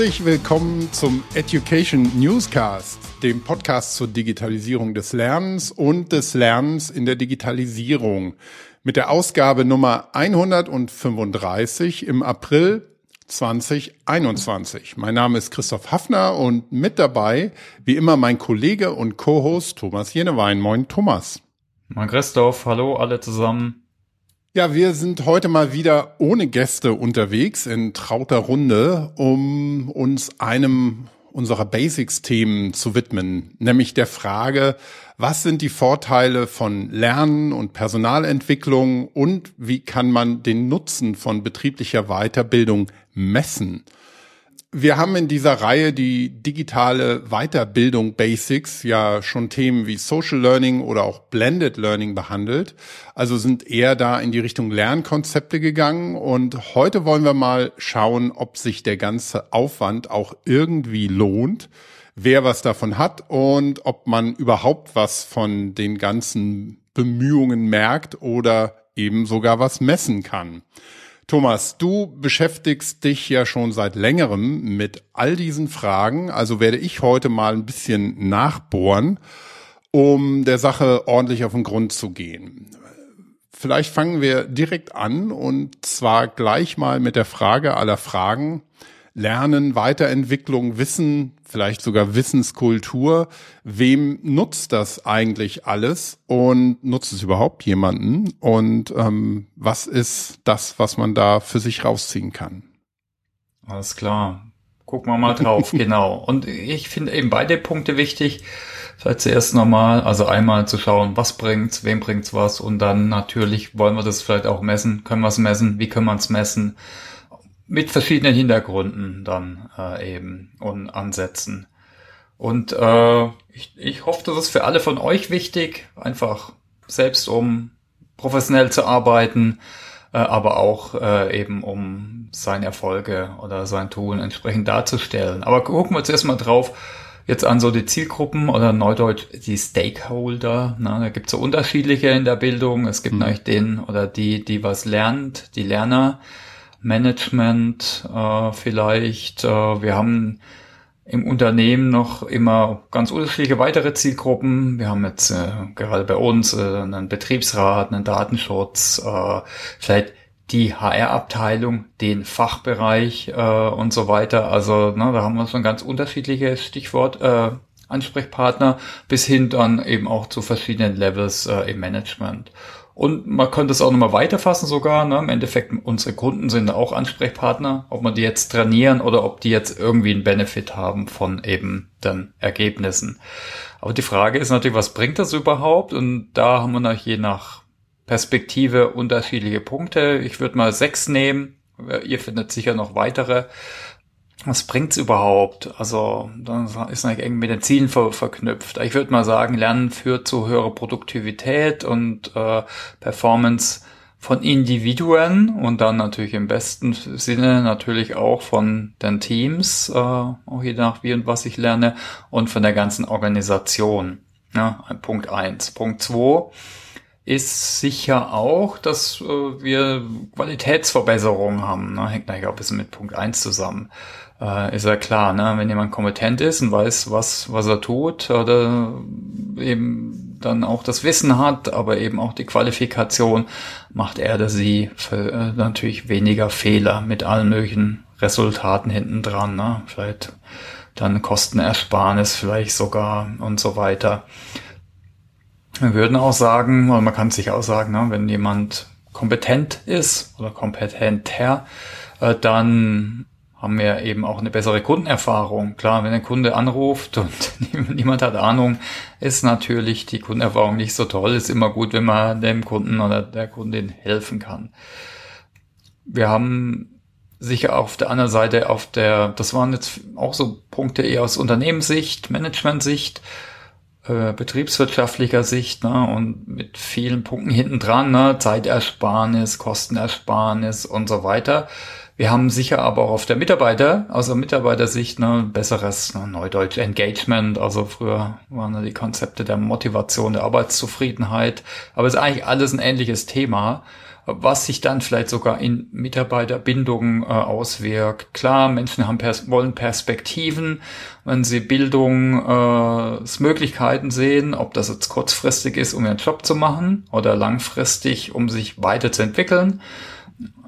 Herzlich willkommen zum Education Newscast, dem Podcast zur Digitalisierung des Lernens und des Lernens in der Digitalisierung mit der Ausgabe Nummer 135 im April 2021. Mein Name ist Christoph Hafner und mit dabei, wie immer, mein Kollege und Co-Host Thomas Jenewein. Moin, Thomas. Moin, Christoph. Hallo, alle zusammen. Ja, wir sind heute mal wieder ohne Gäste unterwegs in trauter Runde, um uns einem unserer Basics-Themen zu widmen, nämlich der Frage, was sind die Vorteile von Lernen und Personalentwicklung und wie kann man den Nutzen von betrieblicher Weiterbildung messen? Wir haben in dieser Reihe die digitale Weiterbildung Basics ja schon Themen wie Social Learning oder auch Blended Learning behandelt. Also sind eher da in die Richtung Lernkonzepte gegangen. Und heute wollen wir mal schauen, ob sich der ganze Aufwand auch irgendwie lohnt, wer was davon hat und ob man überhaupt was von den ganzen Bemühungen merkt oder eben sogar was messen kann. Thomas, du beschäftigst dich ja schon seit längerem mit all diesen Fragen, also werde ich heute mal ein bisschen nachbohren, um der Sache ordentlich auf den Grund zu gehen. Vielleicht fangen wir direkt an und zwar gleich mal mit der Frage aller Fragen. Lernen, Weiterentwicklung, Wissen, vielleicht sogar Wissenskultur. Wem nutzt das eigentlich alles und nutzt es überhaupt jemanden? Und ähm, was ist das, was man da für sich rausziehen kann? Alles klar. Gucken wir mal drauf, genau. Und ich finde eben beide Punkte wichtig. Vielleicht zuerst nochmal, also einmal zu schauen, was bringt's, wem bringt's was und dann natürlich wollen wir das vielleicht auch messen. Können wir es messen? Wie können wir es messen? Mit verschiedenen Hintergründen dann äh, eben und Ansätzen. Und äh, ich, ich hoffe, das ist für alle von euch wichtig, einfach selbst um professionell zu arbeiten, äh, aber auch äh, eben um seine Erfolge oder sein Tun entsprechend darzustellen. Aber gucken wir zuerst mal drauf, jetzt an so die Zielgruppen oder neudeutsch die Stakeholder. Na, da gibt es so unterschiedliche in der Bildung. Es gibt mhm. natürlich den oder die, die was lernt, die Lerner. Management äh, vielleicht. Äh, wir haben im Unternehmen noch immer ganz unterschiedliche weitere Zielgruppen. Wir haben jetzt äh, gerade bei uns äh, einen Betriebsrat, einen Datenschutz, äh, vielleicht die HR-Abteilung, den Fachbereich äh, und so weiter. Also ne, da haben wir schon ganz unterschiedliche Stichwort äh, Ansprechpartner bis hin dann eben auch zu verschiedenen Levels äh, im Management. Und man könnte es auch nochmal weiterfassen sogar. Ne? Im Endeffekt, unsere Kunden sind auch Ansprechpartner, ob man die jetzt trainieren oder ob die jetzt irgendwie einen Benefit haben von eben den Ergebnissen. Aber die Frage ist natürlich, was bringt das überhaupt? Und da haben wir noch je nach Perspektive unterschiedliche Punkte. Ich würde mal sechs nehmen. Ihr findet sicher noch weitere was bringt's überhaupt? Also, dann ist eigentlich eng mit den Zielen ver verknüpft. Ich würde mal sagen, Lernen führt zu höherer Produktivität und äh, Performance von Individuen und dann natürlich im besten Sinne natürlich auch von den Teams, äh, auch je nach wie und was ich lerne, und von der ganzen Organisation. Ja, Punkt eins. Punkt zwei ist sicher auch, dass äh, wir Qualitätsverbesserungen haben. Ne? Hängt natürlich auch ein bisschen mit Punkt eins zusammen äh, ist ja klar, ne? wenn jemand kompetent ist und weiß, was, was er tut, oder eben dann auch das Wissen hat, aber eben auch die Qualifikation, macht er oder sie für, äh, natürlich weniger Fehler mit allen möglichen Resultaten hinten dran. Ne? Vielleicht dann Kostenersparnis vielleicht sogar und so weiter. Wir würden auch sagen, oder man kann sich auch sagen, ne, wenn jemand kompetent ist oder kompetenter, äh, dann haben wir eben auch eine bessere Kundenerfahrung. Klar, wenn ein Kunde anruft und niemand hat Ahnung, ist natürlich die Kundenerfahrung nicht so toll. Ist immer gut, wenn man dem Kunden oder der Kundin helfen kann. Wir haben sicher auf der anderen Seite, auf der, das waren jetzt auch so Punkte eher aus Unternehmenssicht, Managementsicht, äh, betriebswirtschaftlicher Sicht ne, und mit vielen Punkten hinten dran, ne, Zeitersparnis, Kostenersparnis und so weiter wir haben sicher aber auch auf der Mitarbeiter, aus der Mitarbeitersicht, ne, besseres ne, Neudeutsch Engagement. Also früher waren da die Konzepte der Motivation, der Arbeitszufriedenheit. Aber es ist eigentlich alles ein ähnliches Thema. was sich dann vielleicht sogar in Mitarbeiterbindung äh, auswirkt. Klar, Menschen haben pers wollen Perspektiven, wenn sie Bildungsmöglichkeiten äh, sehen, ob das jetzt kurzfristig ist, um ihren Job zu machen oder langfristig, um sich weiterzuentwickeln,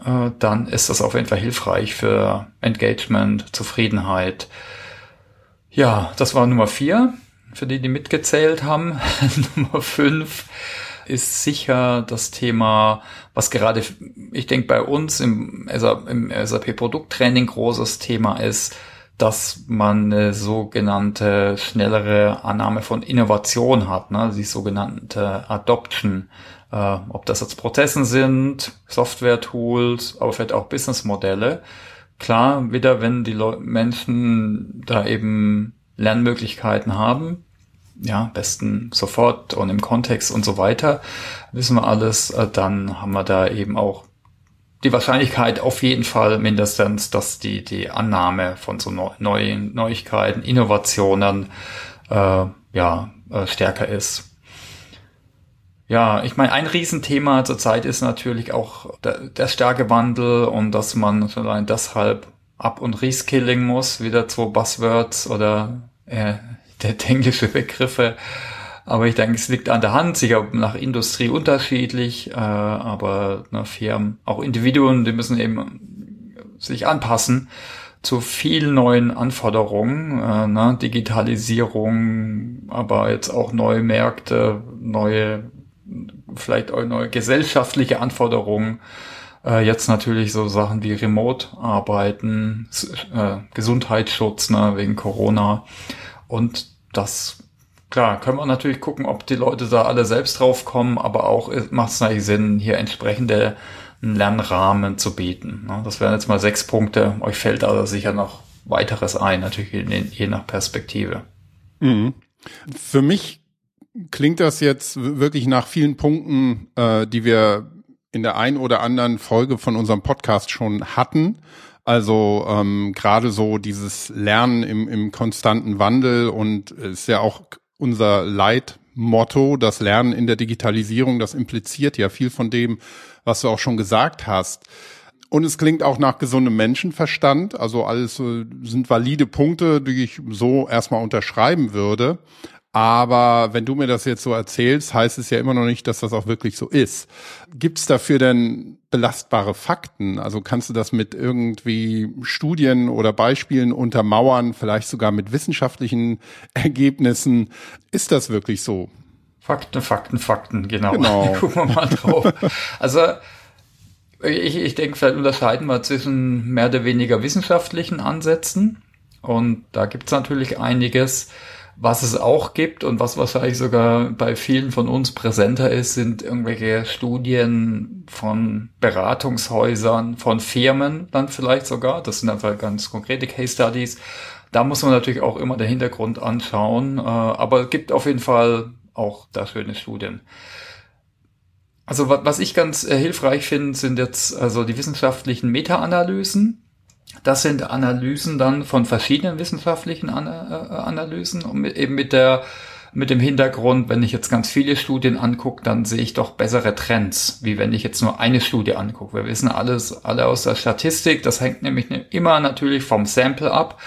äh, dann ist das auf jeden Fall hilfreich für Engagement, Zufriedenheit. Ja, das war Nummer vier, für die, die mitgezählt haben. Nummer fünf ist sicher das Thema, was gerade, ich denke, bei uns im, im SAP-Produkttraining großes Thema ist, dass man eine sogenannte schnellere Annahme von Innovation hat, ne? die sogenannte Adoption. Äh, ob das jetzt Prozessen sind, Software-Tools, aber vielleicht auch Businessmodelle. Klar, wieder wenn die Leu Menschen da eben Lernmöglichkeiten haben, ja, besten sofort und im Kontext und so weiter, wissen wir alles, äh, dann haben wir da eben auch die Wahrscheinlichkeit auf jeden Fall mindestens, dass die, die Annahme von so neuen Neuigkeiten, Innovationen, äh, ja, äh, stärker ist. Ja, ich meine, ein Riesenthema zurzeit ist natürlich auch der, der starke und dass man allein deshalb Up- und Reskilling muss, wieder zwei Buzzwords oder äh, der englische Begriffe. Aber ich denke, es liegt an der Hand, sicher nach Industrie unterschiedlich, äh, aber na, Firmen, auch Individuen, die müssen eben sich anpassen zu vielen neuen Anforderungen, äh, ne? Digitalisierung, aber jetzt auch neue Märkte, neue, vielleicht auch neue gesellschaftliche Anforderungen. Äh, jetzt natürlich so Sachen wie Remote-Arbeiten, äh, Gesundheitsschutz ne, wegen Corona. Und das, klar, können wir natürlich gucken, ob die Leute da alle selbst drauf kommen, aber auch macht es natürlich Sinn, hier entsprechende Lernrahmen zu bieten. Ne? Das wären jetzt mal sechs Punkte. Euch fällt also sicher noch weiteres ein, natürlich je nach Perspektive. Mhm. Für mich klingt das jetzt wirklich nach vielen Punkten, äh, die wir in der ein oder anderen Folge von unserem Podcast schon hatten. Also ähm, gerade so dieses Lernen im, im konstanten Wandel und ist ja auch unser Leitmotto, das Lernen in der Digitalisierung, das impliziert ja viel von dem, was du auch schon gesagt hast. Und es klingt auch nach gesundem Menschenverstand. Also alles äh, sind valide Punkte, die ich so erstmal unterschreiben würde. Aber wenn du mir das jetzt so erzählst, heißt es ja immer noch nicht, dass das auch wirklich so ist. Gibt es dafür denn belastbare Fakten? Also kannst du das mit irgendwie Studien oder Beispielen untermauern, vielleicht sogar mit wissenschaftlichen Ergebnissen? Ist das wirklich so? Fakten, Fakten, Fakten, genau. genau. Gucken wir mal drauf. Also ich, ich denke, vielleicht unterscheiden wir zwischen mehr oder weniger wissenschaftlichen Ansätzen. Und da gibt es natürlich einiges. Was es auch gibt und was wahrscheinlich sogar bei vielen von uns präsenter ist, sind irgendwelche Studien von Beratungshäusern, von Firmen dann vielleicht sogar. Das sind einfach ganz konkrete Case Studies. Da muss man natürlich auch immer den Hintergrund anschauen, äh, aber es gibt auf jeden Fall auch da schöne Studien. Also was ich ganz äh, hilfreich finde, sind jetzt also die wissenschaftlichen Meta-Analysen. Das sind Analysen dann von verschiedenen wissenschaftlichen äh, Analysen und mit, eben mit der mit dem Hintergrund, wenn ich jetzt ganz viele Studien angucke, dann sehe ich doch bessere Trends, wie wenn ich jetzt nur eine Studie angucke. Wir wissen alles, alle aus der Statistik, das hängt nämlich immer natürlich vom Sample ab.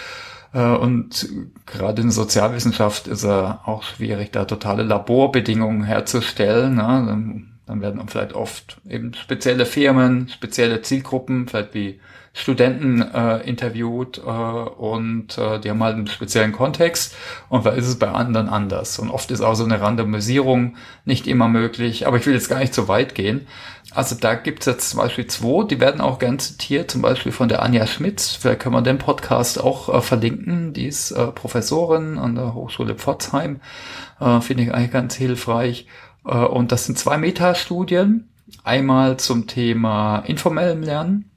Äh, und gerade in Sozialwissenschaft ist er auch schwierig, da totale Laborbedingungen herzustellen. Ne? Dann werden vielleicht oft eben spezielle Firmen, spezielle Zielgruppen, vielleicht wie Studenten äh, interviewt äh, und äh, die haben halt einen speziellen Kontext und da ist es bei anderen anders. Und oft ist auch so eine Randomisierung nicht immer möglich, aber ich will jetzt gar nicht zu weit gehen. Also da gibt's jetzt zum Beispiel zwei, die werden auch gern zitiert, zum Beispiel von der Anja Schmitz. Vielleicht können wir den Podcast auch äh, verlinken. Die ist äh, Professorin an der Hochschule Pforzheim. Äh, Finde ich eigentlich ganz hilfreich. Äh, und das sind zwei Metastudien. Einmal zum Thema informellem Lernen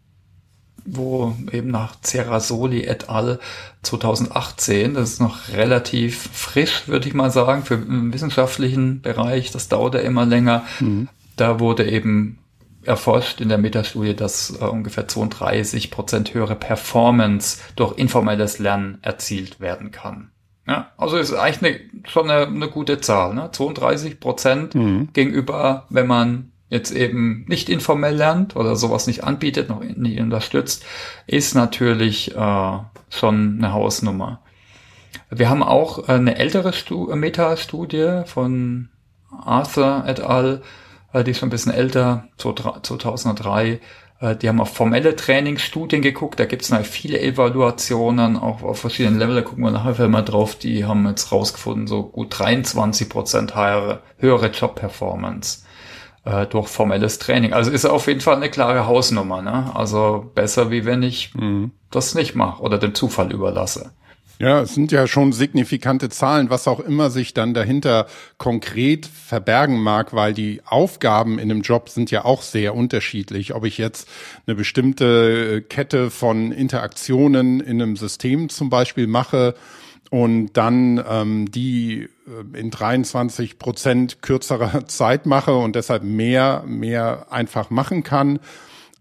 wo eben nach Cerasoli et al. 2018, das ist noch relativ frisch, würde ich mal sagen, für den wissenschaftlichen Bereich, das dauert ja immer länger. Mhm. Da wurde eben erforscht in der Metastudie, dass äh, ungefähr 32 Prozent höhere Performance durch informelles Lernen erzielt werden kann. Ja, also ist eigentlich eine, schon eine, eine gute Zahl, ne? 32 Prozent mhm. gegenüber, wenn man jetzt eben nicht informell lernt oder sowas nicht anbietet, noch nicht unterstützt, ist natürlich äh, schon eine Hausnummer. Wir haben auch eine ältere Stu Meta-Studie von Arthur et al., äh, die ist schon ein bisschen älter, 2003. Äh, die haben auf formelle Trainingsstudien geguckt, da gibt es viele Evaluationen, auch auf verschiedenen Level, da gucken wir nachher mal drauf, die haben jetzt rausgefunden, so gut 23 Prozent höhere, höhere Job-Performance äh, durch formelles Training. Also ist auf jeden Fall eine klare Hausnummer, ne? Also besser, wie wenn ich mhm. das nicht mache oder dem Zufall überlasse. Ja, es sind ja schon signifikante Zahlen, was auch immer sich dann dahinter konkret verbergen mag, weil die Aufgaben in einem Job sind ja auch sehr unterschiedlich. Ob ich jetzt eine bestimmte Kette von Interaktionen in einem System zum Beispiel mache und dann ähm, die äh, in 23 Prozent kürzerer Zeit mache und deshalb mehr, mehr einfach machen kann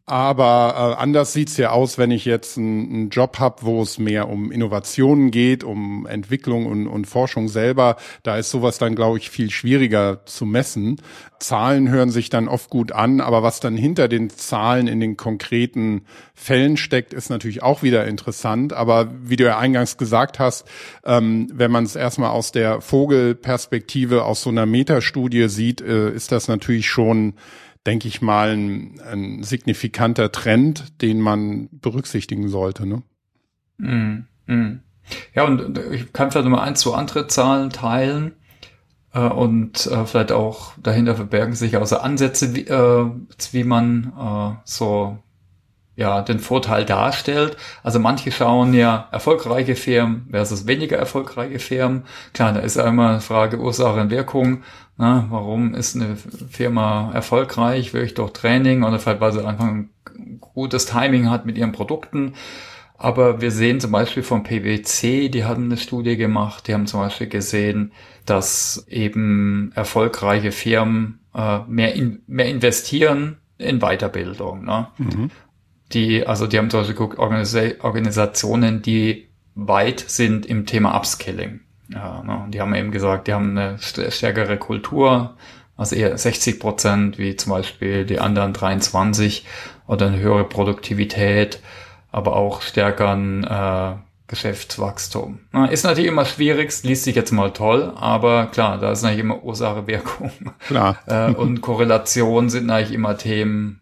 aber äh, anders sieht's ja aus, wenn ich jetzt einen, einen Job habe, wo es mehr um Innovationen geht, um Entwicklung und, und Forschung selber. Da ist sowas dann, glaube ich, viel schwieriger zu messen. Zahlen hören sich dann oft gut an, aber was dann hinter den Zahlen in den konkreten Fällen steckt, ist natürlich auch wieder interessant. Aber wie du ja eingangs gesagt hast, ähm, wenn man es erstmal aus der Vogelperspektive, aus so einer Metastudie sieht, äh, ist das natürlich schon denke ich mal, ein, ein, signifikanter Trend, den man berücksichtigen sollte. Ne? Mm, mm. Ja, und ich kann vielleicht nochmal ein, zwei andere Zahlen teilen äh, und äh, vielleicht auch dahinter verbergen sich also Ansätze, wie, äh, wie man äh, so ja, den Vorteil darstellt. Also manche schauen ja erfolgreiche Firmen versus weniger erfolgreiche Firmen. Klar, da ist einmal eine Frage Ursache und Wirkung. Na, warum ist eine Firma erfolgreich? Will ich doch Training oder vielleicht weil sie einfach ein gutes Timing hat mit ihren Produkten. Aber wir sehen zum Beispiel von PwC, die haben eine Studie gemacht, die haben zum Beispiel gesehen, dass eben erfolgreiche Firmen äh, mehr, in, mehr investieren in Weiterbildung. Ne? Mhm die, also die haben zum Beispiel geguckt, Organisa Organisationen, die weit sind im Thema Upskilling. Ja, ne? Die haben eben gesagt, die haben eine stärkere Kultur, also eher 60 Prozent, wie zum Beispiel die anderen 23 oder eine höhere Produktivität, aber auch stärkeren äh, Geschäftswachstum. Na, ist natürlich immer schwierig, liest sich jetzt mal toll, aber klar, da ist natürlich immer Ursache-Wirkung. Klar. äh, und Korrelation sind eigentlich immer Themen,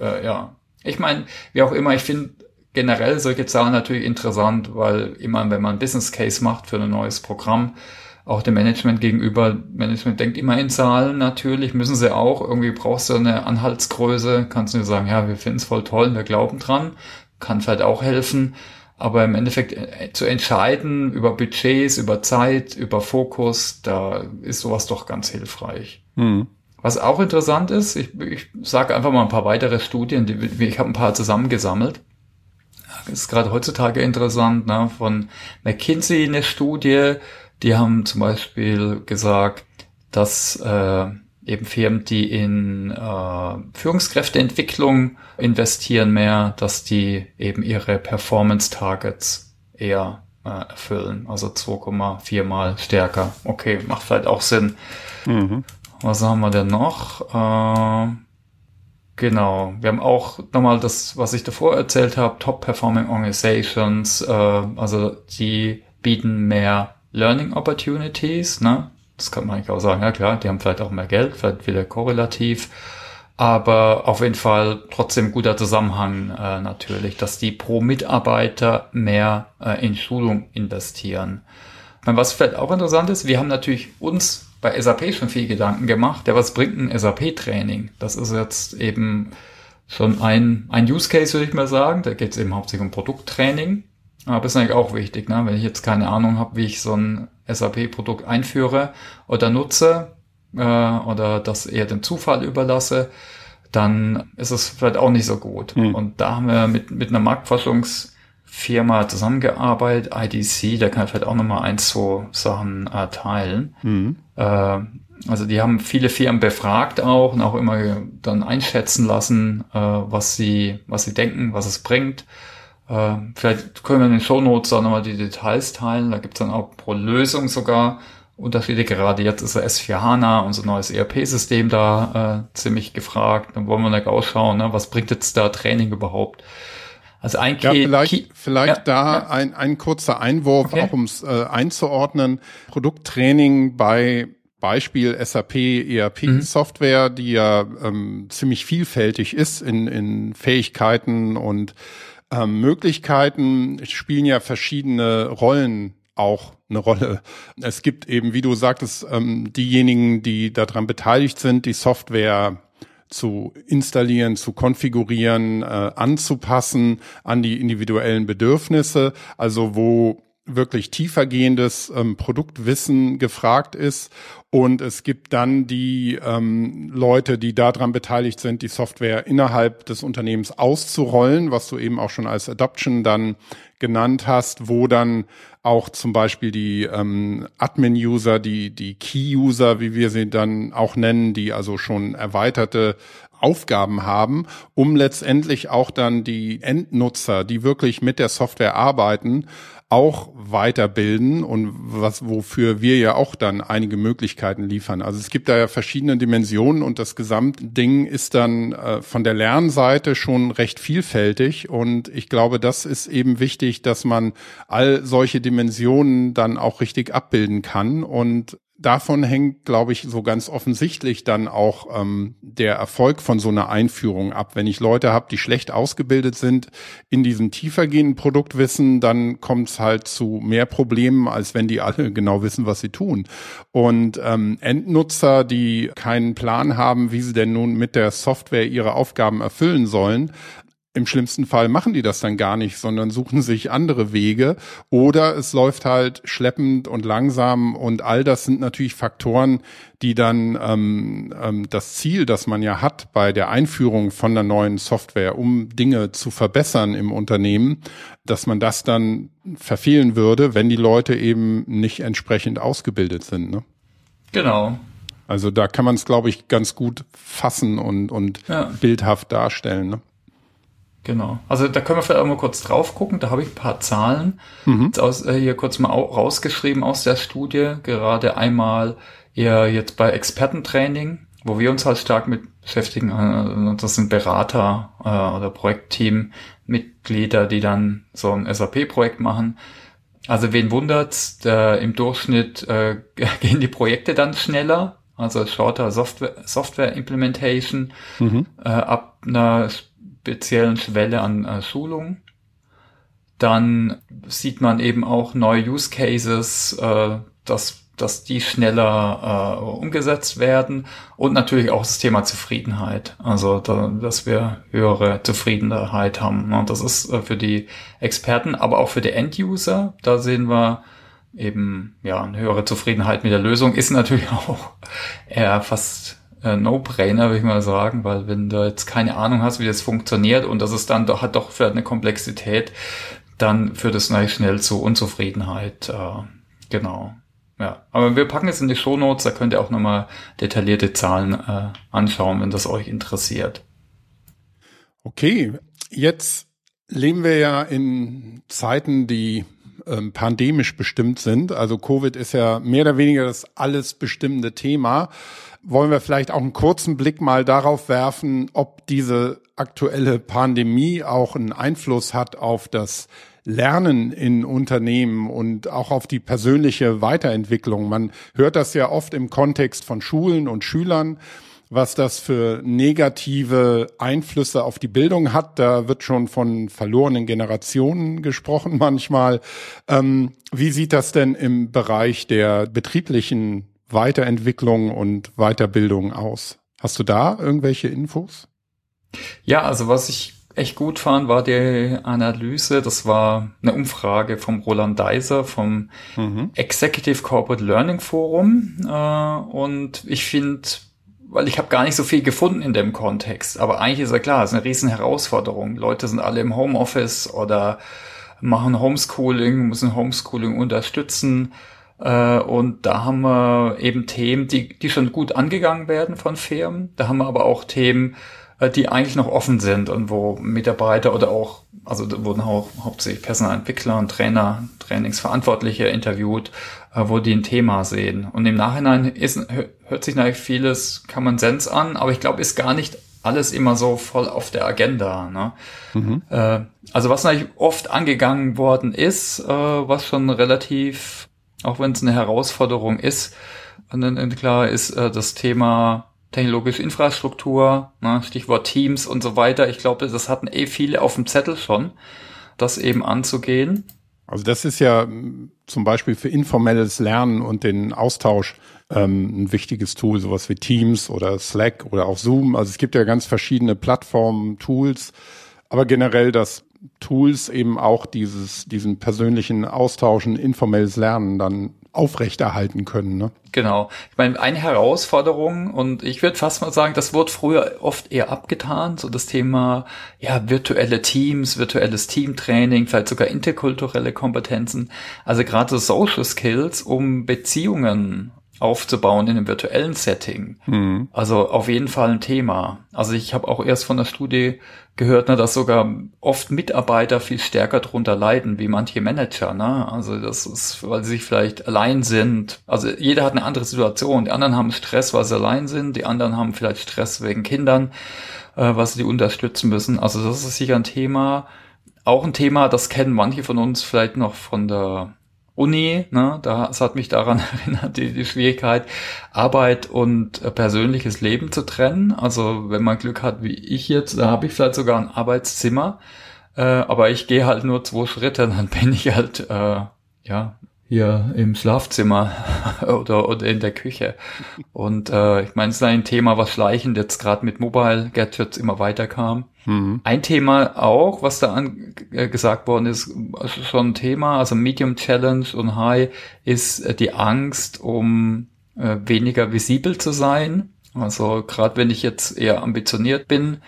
äh, ja, ich meine, wie auch immer, ich finde generell solche Zahlen natürlich interessant, weil immer, wenn man Business Case macht für ein neues Programm, auch dem Management gegenüber, Management denkt immer in Zahlen natürlich, müssen sie auch, irgendwie brauchst du eine Anhaltsgröße, kannst du sagen, ja, wir finden es voll toll, wir glauben dran, kann vielleicht auch helfen, aber im Endeffekt äh, zu entscheiden über Budgets, über Zeit, über Fokus, da ist sowas doch ganz hilfreich. Mhm. Was auch interessant ist, ich, ich sage einfach mal ein paar weitere Studien, die, ich habe ein paar zusammengesammelt. Das ist gerade heutzutage interessant, ne, von McKinsey eine Studie, die haben zum Beispiel gesagt, dass äh, eben Firmen, die in äh, Führungskräfteentwicklung investieren mehr, dass die eben ihre Performance-Targets eher äh, erfüllen. Also 2,4 mal stärker. Okay, macht vielleicht auch Sinn. Mhm. Was haben wir denn noch? Äh, genau. Wir haben auch nochmal das, was ich davor erzählt habe, Top-Performing Organizations, äh, also die bieten mehr Learning Opportunities, ne? Das kann man eigentlich auch sagen, ja klar, die haben vielleicht auch mehr Geld, vielleicht wieder korrelativ, aber auf jeden Fall trotzdem guter Zusammenhang äh, natürlich, dass die pro Mitarbeiter mehr äh, in Schulung investieren. Was vielleicht auch interessant ist, wir haben natürlich uns bei SAP schon viel Gedanken gemacht. Ja, was bringt ein SAP-Training? Das ist jetzt eben schon ein, ein Use Case, würde ich mal sagen. Da geht es eben hauptsächlich um Produkttraining. Aber das ist eigentlich auch wichtig, ne? wenn ich jetzt keine Ahnung habe, wie ich so ein SAP-Produkt einführe oder nutze äh, oder das eher dem Zufall überlasse, dann ist es vielleicht auch nicht so gut. Mhm. Und da haben wir mit, mit einer Marktforschungs- Firma zusammengearbeitet, IDC, da kann ich vielleicht auch nochmal ein, zwei Sachen äh, teilen. Mhm. Äh, also die haben viele Firmen befragt auch und auch immer dann einschätzen lassen, äh, was sie, was sie denken, was es bringt. Äh, vielleicht können wir in den Show Notes auch nochmal die Details teilen. Da gibt's dann auch pro Lösung sogar Unterschiede. Gerade jetzt ist S4 HANA, unser neues ERP-System da äh, ziemlich gefragt. Dann wollen wir nicht ausschauen, ne? was bringt jetzt da Training überhaupt? Also ein ja, vielleicht, vielleicht ja, da ja. Ein, ein kurzer Einwurf, okay. auch um es äh, einzuordnen. Produkttraining bei Beispiel SAP ERP mhm. Software, die ja ähm, ziemlich vielfältig ist in, in Fähigkeiten und ähm, Möglichkeiten, spielen ja verschiedene Rollen auch eine Rolle. Es gibt eben, wie du sagtest, ähm, diejenigen, die daran beteiligt sind, die Software zu installieren, zu konfigurieren, äh, anzupassen an die individuellen Bedürfnisse, also wo wirklich tiefergehendes ähm, Produktwissen gefragt ist. Und es gibt dann die ähm, Leute, die daran beteiligt sind, die Software innerhalb des Unternehmens auszurollen, was du eben auch schon als Adoption dann genannt hast, wo dann auch zum Beispiel die ähm, Admin-User, die, die Key-User, wie wir sie dann auch nennen, die also schon erweiterte Aufgaben haben, um letztendlich auch dann die Endnutzer, die wirklich mit der Software arbeiten, auch weiterbilden und was, wofür wir ja auch dann einige Möglichkeiten liefern. Also es gibt da ja verschiedene Dimensionen und das Gesamtding ist dann äh, von der Lernseite schon recht vielfältig und ich glaube, das ist eben wichtig, dass man all solche Dimensionen dann auch richtig abbilden kann und davon hängt, glaube ich, so ganz offensichtlich dann auch ähm, der Erfolg von so einer Einführung ab. Wenn ich Leute habe, die schlecht ausgebildet sind in diesem tiefergehenden Produktwissen, dann kommt es halt zu mehr Problemen, als wenn die alle genau wissen, was sie tun. Und ähm, Endnutzer, die keinen Plan haben, wie sie denn nun mit der Software ihre Aufgaben erfüllen sollen, im schlimmsten Fall machen die das dann gar nicht, sondern suchen sich andere Wege oder es läuft halt schleppend und langsam und all das sind natürlich Faktoren, die dann ähm, ähm, das Ziel, das man ja hat bei der Einführung von der neuen Software, um Dinge zu verbessern im Unternehmen, dass man das dann verfehlen würde, wenn die Leute eben nicht entsprechend ausgebildet sind. Ne? Genau. Also da kann man es, glaube ich, ganz gut fassen und, und ja. bildhaft darstellen. Ne? Genau. Also da können wir vielleicht auch mal kurz drauf gucken. Da habe ich ein paar Zahlen mhm. aus, äh, hier kurz mal rausgeschrieben aus der Studie. Gerade einmal eher jetzt bei Expertentraining, wo wir uns halt stark mit beschäftigen. Äh, das sind Berater äh, oder Projektteammitglieder, die dann so ein SAP-Projekt machen. Also wen wundert's? Der, Im Durchschnitt äh, gehen die Projekte dann schneller. Also shorter Software, Software Implementation mhm. äh, ab einer speziellen Schwelle an äh, Schulung. Dann sieht man eben auch neue Use Cases, äh, dass, dass die schneller äh, umgesetzt werden und natürlich auch das Thema Zufriedenheit. Also, da, dass wir höhere Zufriedenheit haben. Und das ist äh, für die Experten, aber auch für die End-User. Da sehen wir eben ja eine höhere Zufriedenheit mit der Lösung. Ist natürlich auch eher fast äh, No-Brainer, würde ich mal sagen, weil wenn du jetzt keine Ahnung hast, wie das funktioniert und das ist dann doch, hat doch vielleicht eine Komplexität, dann führt es natürlich schnell zu Unzufriedenheit. Äh, genau. Ja, aber wir packen es in die Shownotes, da könnt ihr auch nochmal detaillierte Zahlen äh, anschauen, wenn das euch interessiert. Okay, jetzt leben wir ja in Zeiten, die ähm, pandemisch bestimmt sind. Also Covid ist ja mehr oder weniger das alles bestimmende Thema wollen wir vielleicht auch einen kurzen Blick mal darauf werfen, ob diese aktuelle Pandemie auch einen Einfluss hat auf das Lernen in Unternehmen und auch auf die persönliche Weiterentwicklung. Man hört das ja oft im Kontext von Schulen und Schülern, was das für negative Einflüsse auf die Bildung hat. Da wird schon von verlorenen Generationen gesprochen manchmal. Ähm, wie sieht das denn im Bereich der betrieblichen Weiterentwicklung und Weiterbildung aus? Hast du da irgendwelche Infos? Ja, also was ich echt gut fand, war die Analyse. Das war eine Umfrage vom Roland Deiser vom mhm. Executive Corporate Learning Forum. Äh, und ich finde, weil ich habe gar nicht so viel gefunden in dem Kontext, aber eigentlich ist ja klar, es ist eine riesen Herausforderung. Leute sind alle im Homeoffice oder machen Homeschooling, müssen Homeschooling unterstützen. Äh, und da haben wir eben Themen, die, die schon gut angegangen werden von Firmen. Da haben wir aber auch Themen, die eigentlich noch offen sind und wo Mitarbeiter oder auch, also da wurden auch hauptsächlich Personalentwickler und Trainer, Trainingsverantwortliche interviewt, äh, wo die ein Thema sehen. Und im Nachhinein ist, hört sich natürlich vieles Common Sense an, aber ich glaube, ist gar nicht alles immer so voll auf der Agenda. Ne? Mhm. Äh, also was natürlich oft angegangen worden ist, äh, was schon relativ, auch wenn es eine Herausforderung ist, und klar ist äh, das Thema technologische Infrastruktur, ne, Stichwort Teams und so weiter. Ich glaube, das hatten eh viele auf dem Zettel schon, das eben anzugehen. Also das ist ja zum Beispiel für informelles Lernen und den Austausch ähm, ein wichtiges Tool, sowas wie Teams oder Slack oder auch Zoom. Also es gibt ja ganz verschiedene Plattformen, Tools, aber generell, dass Tools eben auch dieses, diesen persönlichen Austauschen, informelles Lernen dann aufrechterhalten können. Ne? Genau. Ich meine, eine Herausforderung und ich würde fast mal sagen, das wurde früher oft eher abgetan, so das Thema ja virtuelle Teams, virtuelles Teamtraining, vielleicht sogar interkulturelle Kompetenzen, also gerade Social Skills, um Beziehungen aufzubauen in einem virtuellen Setting. Mhm. Also auf jeden Fall ein Thema. Also ich habe auch erst von der Studie gehört, ne, dass sogar oft Mitarbeiter viel stärker drunter leiden wie manche Manager. Ne? Also das ist, weil sie sich vielleicht allein sind. Also jeder hat eine andere Situation. Die anderen haben Stress, weil sie allein sind. Die anderen haben vielleicht Stress wegen Kindern, äh, was sie unterstützen müssen. Also das ist sicher ein Thema. Auch ein Thema, das kennen manche von uns vielleicht noch von der Uni, ne, das hat mich daran erinnert, die, die Schwierigkeit, Arbeit und äh, persönliches Leben zu trennen. Also wenn man Glück hat, wie ich jetzt, da habe ich vielleicht sogar ein Arbeitszimmer, äh, aber ich gehe halt nur zwei Schritte, dann bin ich halt äh, ja hier im Schlafzimmer oder, oder in der Küche. Und äh, ich meine, es ist ein Thema, was schleichend jetzt gerade mit Mobile Gadgets immer weiter kam. Mhm. Ein Thema auch, was da an, äh, gesagt worden ist, also schon ein Thema, also Medium Challenge und High, ist äh, die Angst, um äh, weniger visibel zu sein. Also gerade wenn ich jetzt eher ambitioniert bin,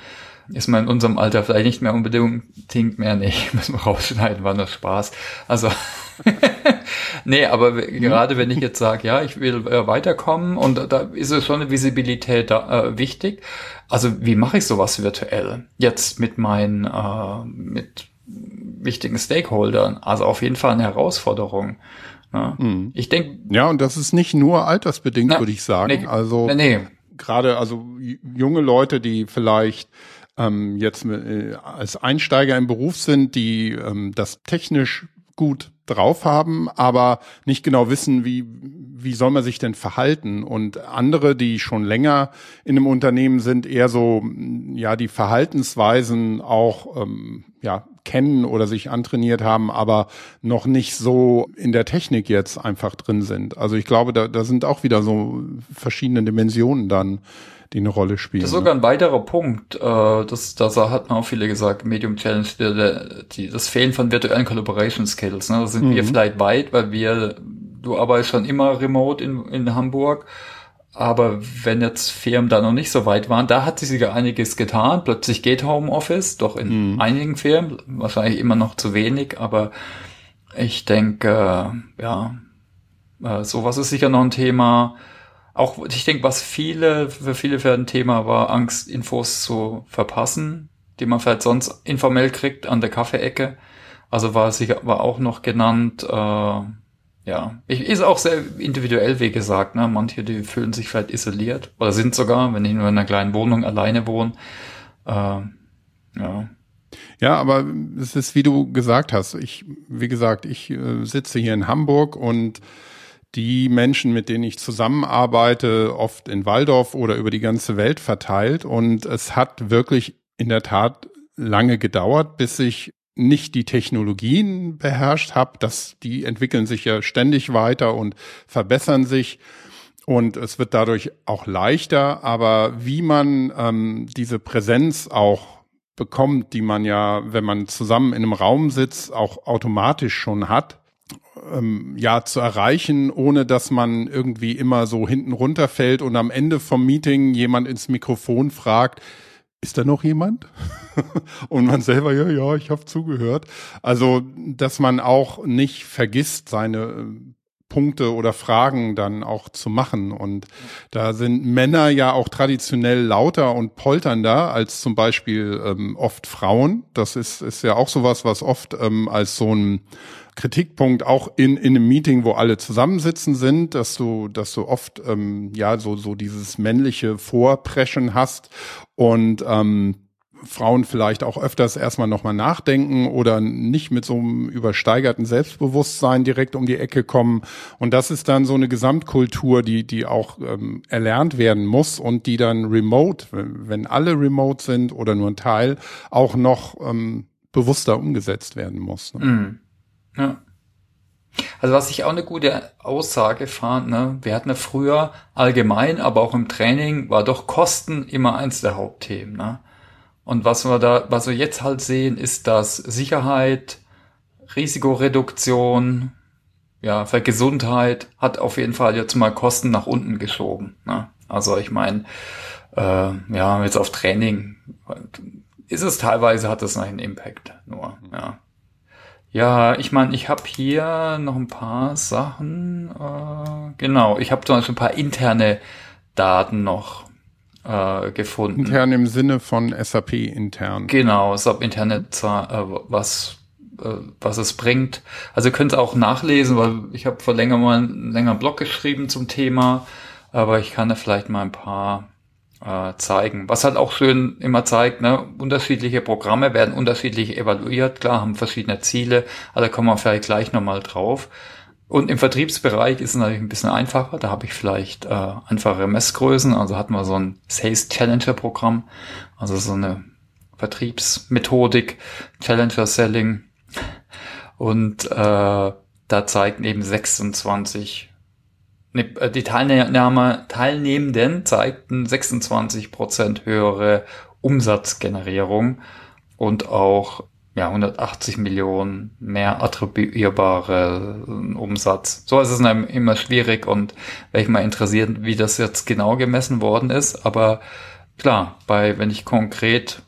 ist man in unserem Alter vielleicht nicht mehr unbedingt mehr, nee, müssen wir rausschneiden, war nur Spaß. Also nee, aber mhm. gerade wenn ich jetzt sage, ja, ich will äh, weiterkommen und da ist es schon eine Visibilität da, äh, wichtig. Also wie mache ich sowas virtuell? Jetzt mit meinen, äh, mit wichtigen Stakeholdern. Also auf jeden Fall eine Herausforderung. Ja. Mhm. Ich denke. Ja, und das ist nicht nur altersbedingt, würde ich sagen. Nee, also nee. gerade also junge Leute, die vielleicht ähm, jetzt äh, als Einsteiger im Beruf sind, die ähm, das technisch gut drauf haben, aber nicht genau wissen, wie, wie soll man sich denn verhalten. Und andere, die schon länger in einem Unternehmen sind, eher so, ja, die Verhaltensweisen auch, ähm, ja, kennen oder sich antrainiert haben, aber noch nicht so in der Technik jetzt einfach drin sind. Also ich glaube, da, da sind auch wieder so verschiedene Dimensionen dann die eine Rolle spielen. Das ist sogar ne? ein weiterer Punkt. Äh, das, das hat auch viele gesagt, Medium Challenge, die, die, das Fehlen von virtuellen Collaboration Skills. Ne? Da sind mhm. wir vielleicht weit, weil wir, du arbeitest schon immer remote in, in Hamburg. Aber wenn jetzt Firmen da noch nicht so weit waren, da hat sich sogar einiges getan. Plötzlich geht Homeoffice, doch in mhm. einigen Firmen, wahrscheinlich immer noch zu wenig, aber ich denke, ja, äh, sowas ist sicher noch ein Thema auch, ich denke, was viele, für viele für ein Thema war, Angst, Infos zu verpassen, die man vielleicht sonst informell kriegt an der Kaffeeecke. Also war sicher, war auch noch genannt, äh, ja, ich, ist auch sehr individuell, wie gesagt, ne? Manche, die fühlen sich vielleicht isoliert oder sind sogar, wenn ich nur in einer kleinen Wohnung alleine wohne, äh, ja. Ja, aber es ist, wie du gesagt hast, ich, wie gesagt, ich äh, sitze hier in Hamburg und die Menschen, mit denen ich zusammenarbeite, oft in Waldorf oder über die ganze Welt verteilt. Und es hat wirklich in der Tat lange gedauert, bis ich nicht die Technologien beherrscht habe. dass die entwickeln sich ja ständig weiter und verbessern sich. Und es wird dadurch auch leichter. Aber wie man ähm, diese Präsenz auch bekommt, die man ja, wenn man zusammen in einem Raum sitzt, auch automatisch schon hat, ähm, ja zu erreichen, ohne dass man irgendwie immer so hinten runterfällt und am Ende vom Meeting jemand ins Mikrofon fragt, ist da noch jemand? und man selber, ja, ja, ich habe zugehört. Also, dass man auch nicht vergisst, seine äh, Punkte oder Fragen dann auch zu machen. Und da sind Männer ja auch traditionell lauter und polternder als zum Beispiel ähm, oft Frauen. Das ist, ist ja auch sowas, was oft ähm, als so ein Kritikpunkt auch in, in einem Meeting, wo alle zusammensitzen sind, dass du, dass du oft ähm, ja so, so dieses männliche Vorpreschen hast und ähm, Frauen vielleicht auch öfters erstmal nochmal nachdenken oder nicht mit so einem übersteigerten Selbstbewusstsein direkt um die Ecke kommen. Und das ist dann so eine Gesamtkultur, die, die auch ähm, erlernt werden muss und die dann remote, wenn alle remote sind oder nur ein Teil, auch noch ähm, bewusster umgesetzt werden muss. Ne? Mm. Ja. Also was ich auch eine gute Aussage fand, ne, wir hatten ja früher allgemein, aber auch im Training war doch Kosten immer eins der Hauptthemen. Ne? Und was wir da, was wir jetzt halt sehen, ist, dass Sicherheit, Risikoreduktion, ja, für Gesundheit hat auf jeden Fall jetzt mal Kosten nach unten geschoben. Ne? Also ich meine, äh, ja, jetzt auf Training ist es teilweise hat das noch einen Impact nur, ja. Ja, ich meine, ich habe hier noch ein paar Sachen. Äh, genau, ich habe zum Beispiel ein paar interne Daten noch äh, gefunden. Intern im Sinne von SAP intern. Genau, SAP interne, äh, was äh, was es bringt. Also ihr könnt auch nachlesen, weil ich habe vor länger mal einen längeren Blog geschrieben zum Thema, aber ich kann da vielleicht mal ein paar äh, zeigen. Was halt auch schön immer zeigt, ne, unterschiedliche Programme werden unterschiedlich evaluiert, klar, haben verschiedene Ziele, aber da kommen wir vielleicht gleich nochmal drauf. Und im Vertriebsbereich ist es natürlich ein bisschen einfacher. Da habe ich vielleicht äh, einfache Messgrößen. Also hatten wir so ein Sales Challenger Programm, also so eine Vertriebsmethodik, Challenger Selling. Und äh, da zeigten eben 26, ne, äh, die Teilnehmer, Teilnehmenden zeigten 26 Prozent höhere Umsatzgenerierung und auch ja, 180 Millionen mehr attribuierbare Umsatz. So ist es immer schwierig und wäre ich mal interessiert, wie das jetzt genau gemessen worden ist. Aber klar, bei, wenn ich konkret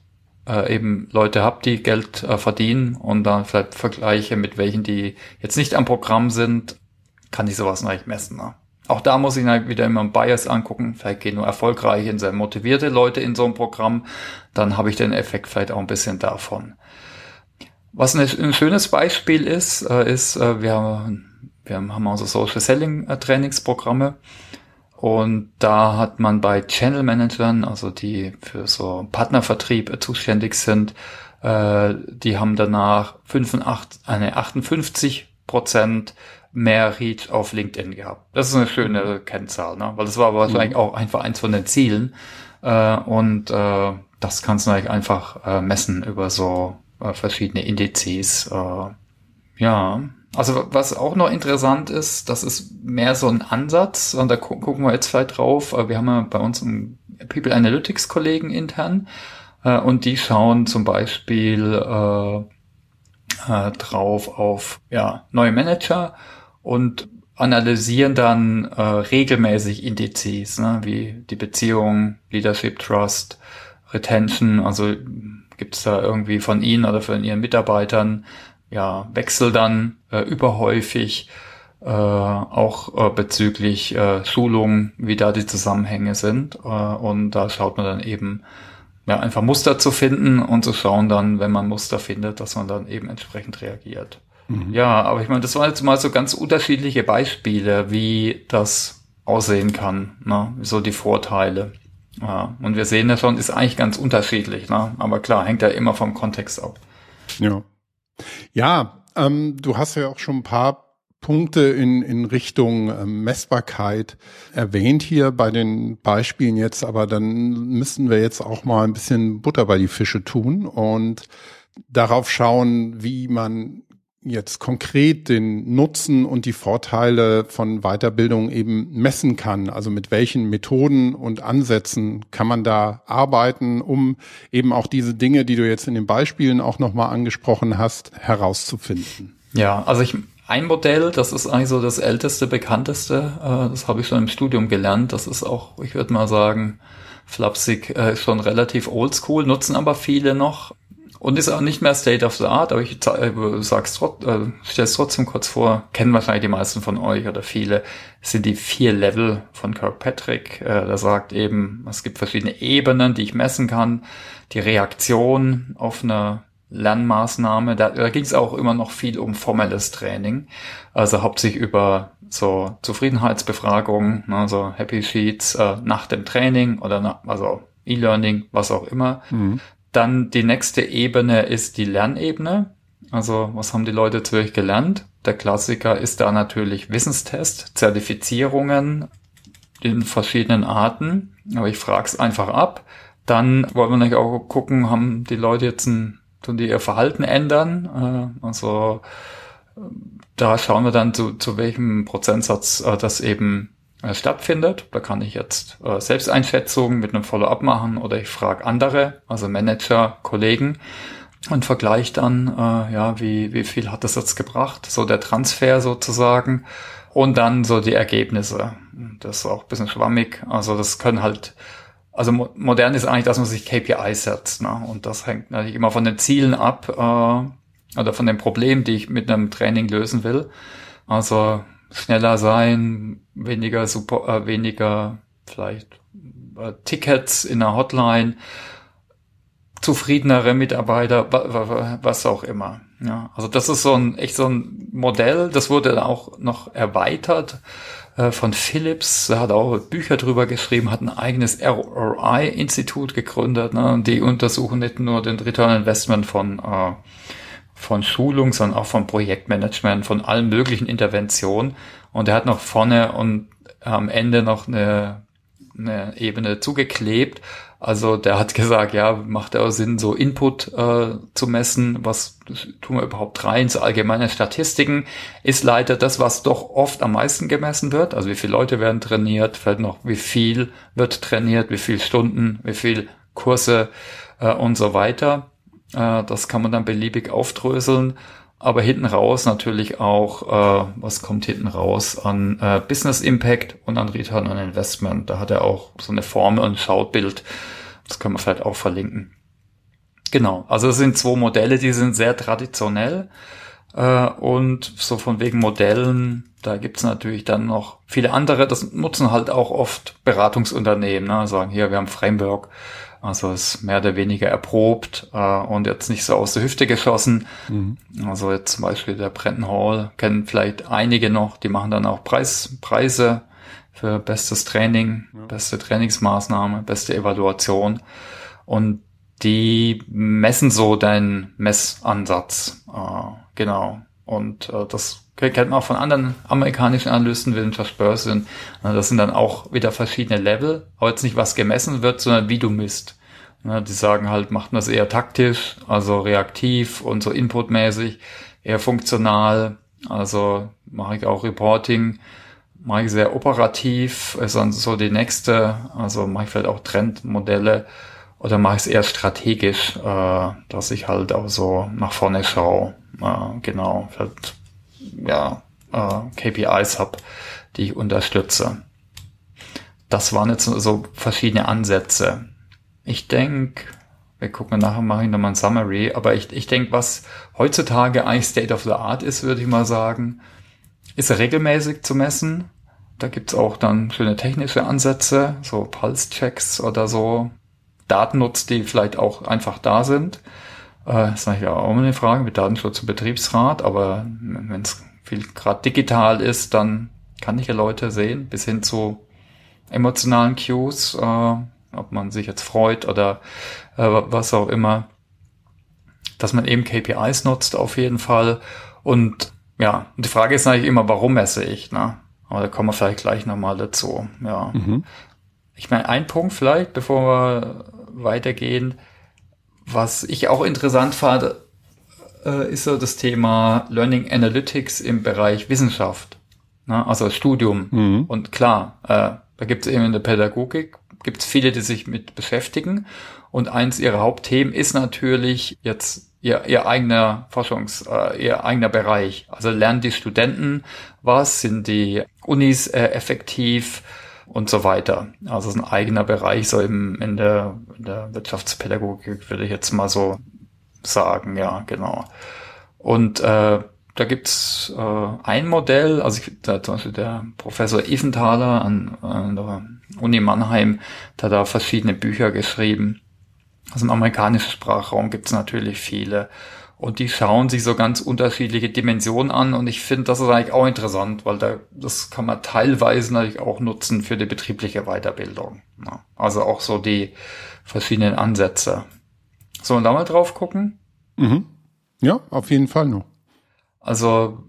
äh, eben Leute habe, die Geld äh, verdienen und dann vielleicht vergleiche mit welchen, die jetzt nicht am Programm sind, kann ich sowas natürlich messen. Ne? Auch da muss ich halt wieder immer einen Bias angucken. Vielleicht gehen nur erfolgreiche, sehr motivierte Leute in so ein Programm. Dann habe ich den Effekt vielleicht auch ein bisschen davon. Was ein schönes Beispiel ist, äh, ist, äh, wir, wir haben unsere Social Selling äh, Trainingsprogramme und da hat man bei Channel Managern, also die für so Partnervertrieb zuständig sind, die haben danach 85, eine 58 Prozent mehr Reach auf LinkedIn gehabt. Das ist eine schöne Kennzahl, ne? weil das war wahrscheinlich mhm. auch einfach eins von den Zielen. und das kannst du eigentlich einfach messen über so äh, verschiedene Indizes. Äh, ja, also was auch noch interessant ist, das ist mehr so ein Ansatz, und da gu gucken wir jetzt vielleicht drauf. Äh, wir haben ja bei uns einen People Analytics Kollegen intern äh, und die schauen zum Beispiel äh, äh, drauf auf ja, neue Manager und analysieren dann äh, regelmäßig Indizes, ne, wie die Beziehung, Leadership Trust, Retention, also Gibt es da irgendwie von Ihnen oder von Ihren Mitarbeitern ja Wechsel dann äh, überhäufig? Äh, auch äh, bezüglich äh, Schulungen, wie da die Zusammenhänge sind. Äh, und da schaut man dann eben, ja, einfach Muster zu finden und zu schauen dann, wenn man Muster findet, dass man dann eben entsprechend reagiert. Mhm. Ja, aber ich meine, das waren jetzt mal so ganz unterschiedliche Beispiele, wie das aussehen kann, ne? so die Vorteile. Ja, und wir sehen ja schon, ist eigentlich ganz unterschiedlich, ne? aber klar, hängt ja immer vom Kontext ab. Ja, ja ähm, du hast ja auch schon ein paar Punkte in, in Richtung ähm, Messbarkeit erwähnt hier bei den Beispielen jetzt, aber dann müssten wir jetzt auch mal ein bisschen Butter bei die Fische tun und darauf schauen, wie man jetzt konkret den Nutzen und die Vorteile von Weiterbildung eben messen kann. Also mit welchen Methoden und Ansätzen kann man da arbeiten, um eben auch diese Dinge, die du jetzt in den Beispielen auch nochmal angesprochen hast, herauszufinden. Ja, also ich, ein Modell, das ist eigentlich so das älteste, bekannteste, äh, das habe ich schon im Studium gelernt. Das ist auch, ich würde mal sagen, flapsig, äh, schon relativ oldschool, nutzen aber viele noch und ist auch nicht mehr State of the Art, aber ich äh, sag's trot, äh, stell's trotzdem kurz vor, kennen wahrscheinlich die meisten von euch oder viele, sind die vier Level von Kirkpatrick. Äh, der sagt eben, es gibt verschiedene Ebenen, die ich messen kann. Die Reaktion auf eine Lernmaßnahme, da, da ging es auch immer noch viel um formelles Training, also hauptsächlich über so Zufriedenheitsbefragungen, ne, so Happy Sheets äh, nach dem Training oder na, also E-Learning, was auch immer. Mhm. Dann die nächste Ebene ist die Lernebene. Also was haben die Leute euch gelernt? Der Klassiker ist da natürlich Wissenstest, Zertifizierungen in verschiedenen Arten. Aber ich frage es einfach ab. Dann wollen wir natürlich auch gucken, haben die Leute jetzt ein tun die ihr Verhalten ändern. Äh, also da schauen wir dann zu, zu welchem Prozentsatz äh, das eben äh, stattfindet. Da kann ich jetzt äh, Selbsteinschätzungen mit einem Follow-up machen oder ich frage andere, also Manager, Kollegen und vergleiche dann, äh, ja, wie, wie viel hat das jetzt gebracht, so der Transfer sozusagen und dann so die Ergebnisse. Das ist auch ein bisschen schwammig. Also das können halt also modern ist eigentlich, dass man sich KPI setzt. Ne? Und das hängt natürlich immer von den Zielen ab äh, oder von den Problemen, die ich mit einem Training lösen will. Also schneller sein, weniger super, äh, weniger vielleicht äh, Tickets in der Hotline, zufriedenere Mitarbeiter, was auch immer. Ja, also das ist so ein echt so ein Modell. Das wurde auch noch erweitert äh, von Philips, der hat auch Bücher drüber geschrieben, hat ein eigenes ROI-Institut gegründet. Ne? Und die untersuchen nicht nur den Return Investment von, äh, von Schulung, sondern auch von Projektmanagement, von allen möglichen Interventionen. Und er hat noch vorne und am Ende noch eine, eine Ebene zugeklebt, also der hat gesagt, ja, macht auch Sinn, so Input äh, zu messen, was tun wir überhaupt rein, so allgemeine Statistiken, ist leider das, was doch oft am meisten gemessen wird. Also wie viele Leute werden trainiert, vielleicht noch, wie viel wird trainiert, wie viele Stunden, wie viel Kurse? Äh, und so weiter. Äh, das kann man dann beliebig aufdröseln. Aber hinten raus natürlich auch, äh, was kommt hinten raus an äh, Business Impact und an Return on Investment. Da hat er auch so eine Formel und Schautbild. Das können wir vielleicht auch verlinken. Genau, also es sind zwei Modelle, die sind sehr traditionell. Und so von wegen Modellen, da gibt's natürlich dann noch viele andere. Das nutzen halt auch oft Beratungsunternehmen. Ne? Sagen, hier, wir haben Framework also ist mehr oder weniger erprobt äh, und jetzt nicht so aus der Hüfte geschossen. Mhm. Also jetzt zum Beispiel der Brenton Hall kennen vielleicht einige noch, die machen dann auch Preis, Preise für bestes Training, ja. beste Trainingsmaßnahme, beste Evaluation. Und die messen so deinen Messansatz. Äh, genau. Und äh, das kennt man auch von anderen amerikanischen Analysten, wie Josh Burson. Das sind dann auch wieder verschiedene Level, aber jetzt nicht was gemessen wird, sondern wie du misst. Ne, die sagen halt, macht man das eher taktisch, also reaktiv und so inputmäßig, eher funktional. Also mache ich auch Reporting, mache ich sehr operativ, ist dann so die nächste, also mache ich vielleicht auch Trendmodelle oder mache ich es eher strategisch, äh, dass ich halt auch so nach vorne schaue. Äh, genau, vielleicht, ja, äh, KPIs habe, die ich unterstütze. Das waren jetzt so verschiedene Ansätze. Ich denke, wir gucken nachher, mache ich nochmal ein Summary, aber ich, ich denke, was heutzutage eigentlich State of the Art ist, würde ich mal sagen, ist regelmäßig zu messen. Da gibt's auch dann schöne technische Ansätze, so Pulse-Checks oder so, Datennutz, die vielleicht auch einfach da sind. Äh, ist natürlich auch eine Frage mit Datenschutz und Betriebsrat, aber wenn es viel gerade digital ist, dann kann ich ja Leute sehen, bis hin zu emotionalen Cues, äh, ob man sich jetzt freut oder äh, was auch immer, dass man eben KPIs nutzt auf jeden Fall. Und ja, die Frage ist eigentlich immer, warum messe ich? Ne? Aber da kommen wir vielleicht gleich nochmal dazu. Ja. Mhm. Ich meine, ein Punkt vielleicht, bevor wir weitergehen, was ich auch interessant fand, äh, ist so das Thema Learning Analytics im Bereich Wissenschaft. Ne? Also Studium. Mhm. Und klar, äh, da gibt es eben in der Pädagogik gibt es viele, die sich mit beschäftigen. Und eins ihrer Hauptthemen ist natürlich jetzt ihr, ihr eigener Forschungs, äh, ihr eigener Bereich. Also lernen die Studenten was, sind die Unis äh, effektiv und so weiter. Also es ist ein eigener Bereich, so im, in, der, in der Wirtschaftspädagogik würde ich jetzt mal so sagen, ja, genau. Und äh, da gibt's äh, ein Modell, also ich, da, zum Beispiel der Professor Eventhaler an, an der Uni Mannheim, der hat da verschiedene Bücher geschrieben. Also im amerikanischen Sprachraum gibt's natürlich viele. Und die schauen sich so ganz unterschiedliche Dimensionen an. Und ich finde, das ist eigentlich auch interessant, weil da, das kann man teilweise natürlich auch nutzen für die betriebliche Weiterbildung. Ja, also auch so die verschiedenen Ansätze. So, und da mal drauf gucken? Mhm. Ja, auf jeden Fall noch. Also,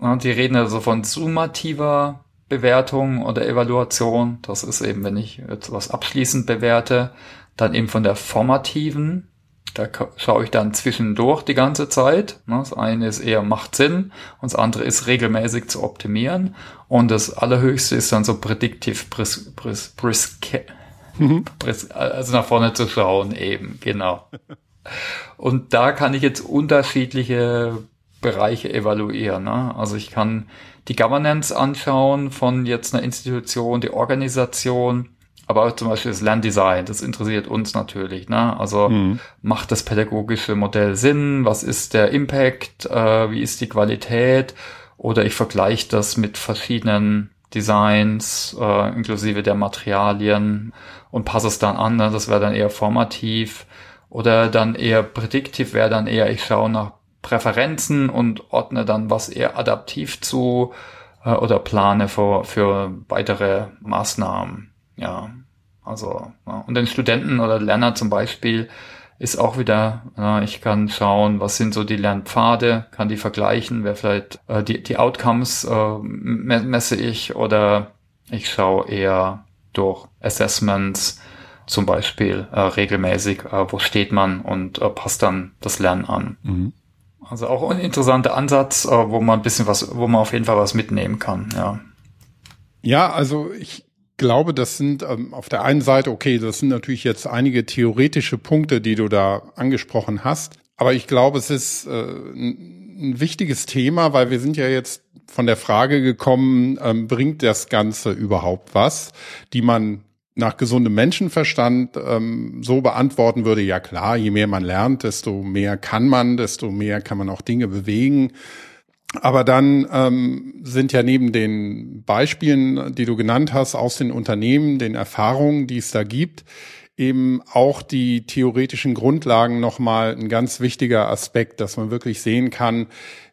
die reden also von summativer Bewertung oder Evaluation. Das ist eben, wenn ich etwas abschließend bewerte, dann eben von der formativen. Da schaue ich dann zwischendurch die ganze Zeit. Das eine ist eher macht Sinn und das andere ist regelmäßig zu optimieren. Und das allerhöchste ist dann so predictive bris, bris, bris, mhm. also nach vorne zu schauen eben, genau. Und da kann ich jetzt unterschiedliche Bereiche evaluieren. Ne? Also ich kann die Governance anschauen von jetzt einer Institution, die Organisation, aber auch zum Beispiel das Lerndesign, das interessiert uns natürlich. Ne? Also mhm. macht das pädagogische Modell Sinn? Was ist der Impact? Äh, wie ist die Qualität? Oder ich vergleiche das mit verschiedenen Designs, äh, inklusive der Materialien und passe es dann an. Ne? Das wäre dann eher formativ. Oder dann eher prädiktiv wäre dann eher, ich schaue nach Präferenzen und ordne dann was eher adaptiv zu äh, oder plane für, für weitere Maßnahmen. Ja, also ja. und den Studenten oder Lerner zum Beispiel ist auch wieder, ja, ich kann schauen, was sind so die Lernpfade, kann die vergleichen, wer vielleicht äh, die, die Outcomes äh, messe ich oder ich schaue eher durch Assessments zum Beispiel äh, regelmäßig, äh, wo steht man und äh, passt dann das Lernen an. Mhm. Also auch ein interessanter Ansatz, äh, wo man ein bisschen was, wo man auf jeden Fall was mitnehmen kann, ja. Ja, also ich glaube, das sind ähm, auf der einen Seite, okay, das sind natürlich jetzt einige theoretische Punkte, die du da angesprochen hast. Aber ich glaube, es ist äh, ein wichtiges Thema, weil wir sind ja jetzt von der Frage gekommen, ähm, bringt das Ganze überhaupt was, die man nach gesundem Menschenverstand ähm, so beantworten würde, ja klar, je mehr man lernt, desto mehr kann man, desto mehr kann man auch Dinge bewegen. Aber dann ähm, sind ja neben den Beispielen, die du genannt hast, aus den Unternehmen, den Erfahrungen, die es da gibt, eben auch die theoretischen Grundlagen nochmal ein ganz wichtiger Aspekt, dass man wirklich sehen kann,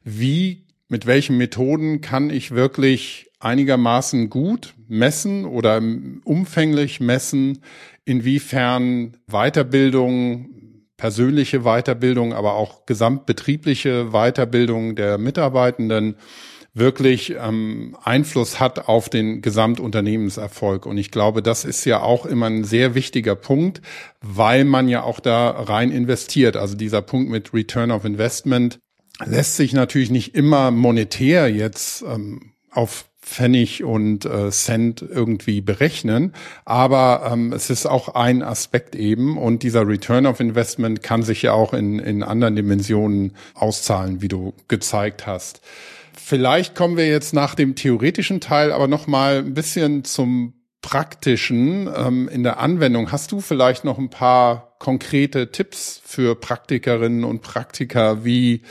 wie, mit welchen Methoden kann ich wirklich einigermaßen gut messen oder umfänglich messen, inwiefern Weiterbildung, persönliche Weiterbildung, aber auch gesamtbetriebliche Weiterbildung der Mitarbeitenden wirklich ähm, Einfluss hat auf den Gesamtunternehmenserfolg. Und ich glaube, das ist ja auch immer ein sehr wichtiger Punkt, weil man ja auch da rein investiert. Also dieser Punkt mit Return of Investment lässt sich natürlich nicht immer monetär jetzt ähm, auf Pfennig und äh, Cent irgendwie berechnen. Aber ähm, es ist auch ein Aspekt eben und dieser Return of Investment kann sich ja auch in, in anderen Dimensionen auszahlen, wie du gezeigt hast. Vielleicht kommen wir jetzt nach dem theoretischen Teil aber noch mal ein bisschen zum praktischen ähm, in der Anwendung. Hast du vielleicht noch ein paar konkrete Tipps für Praktikerinnen und Praktiker, wie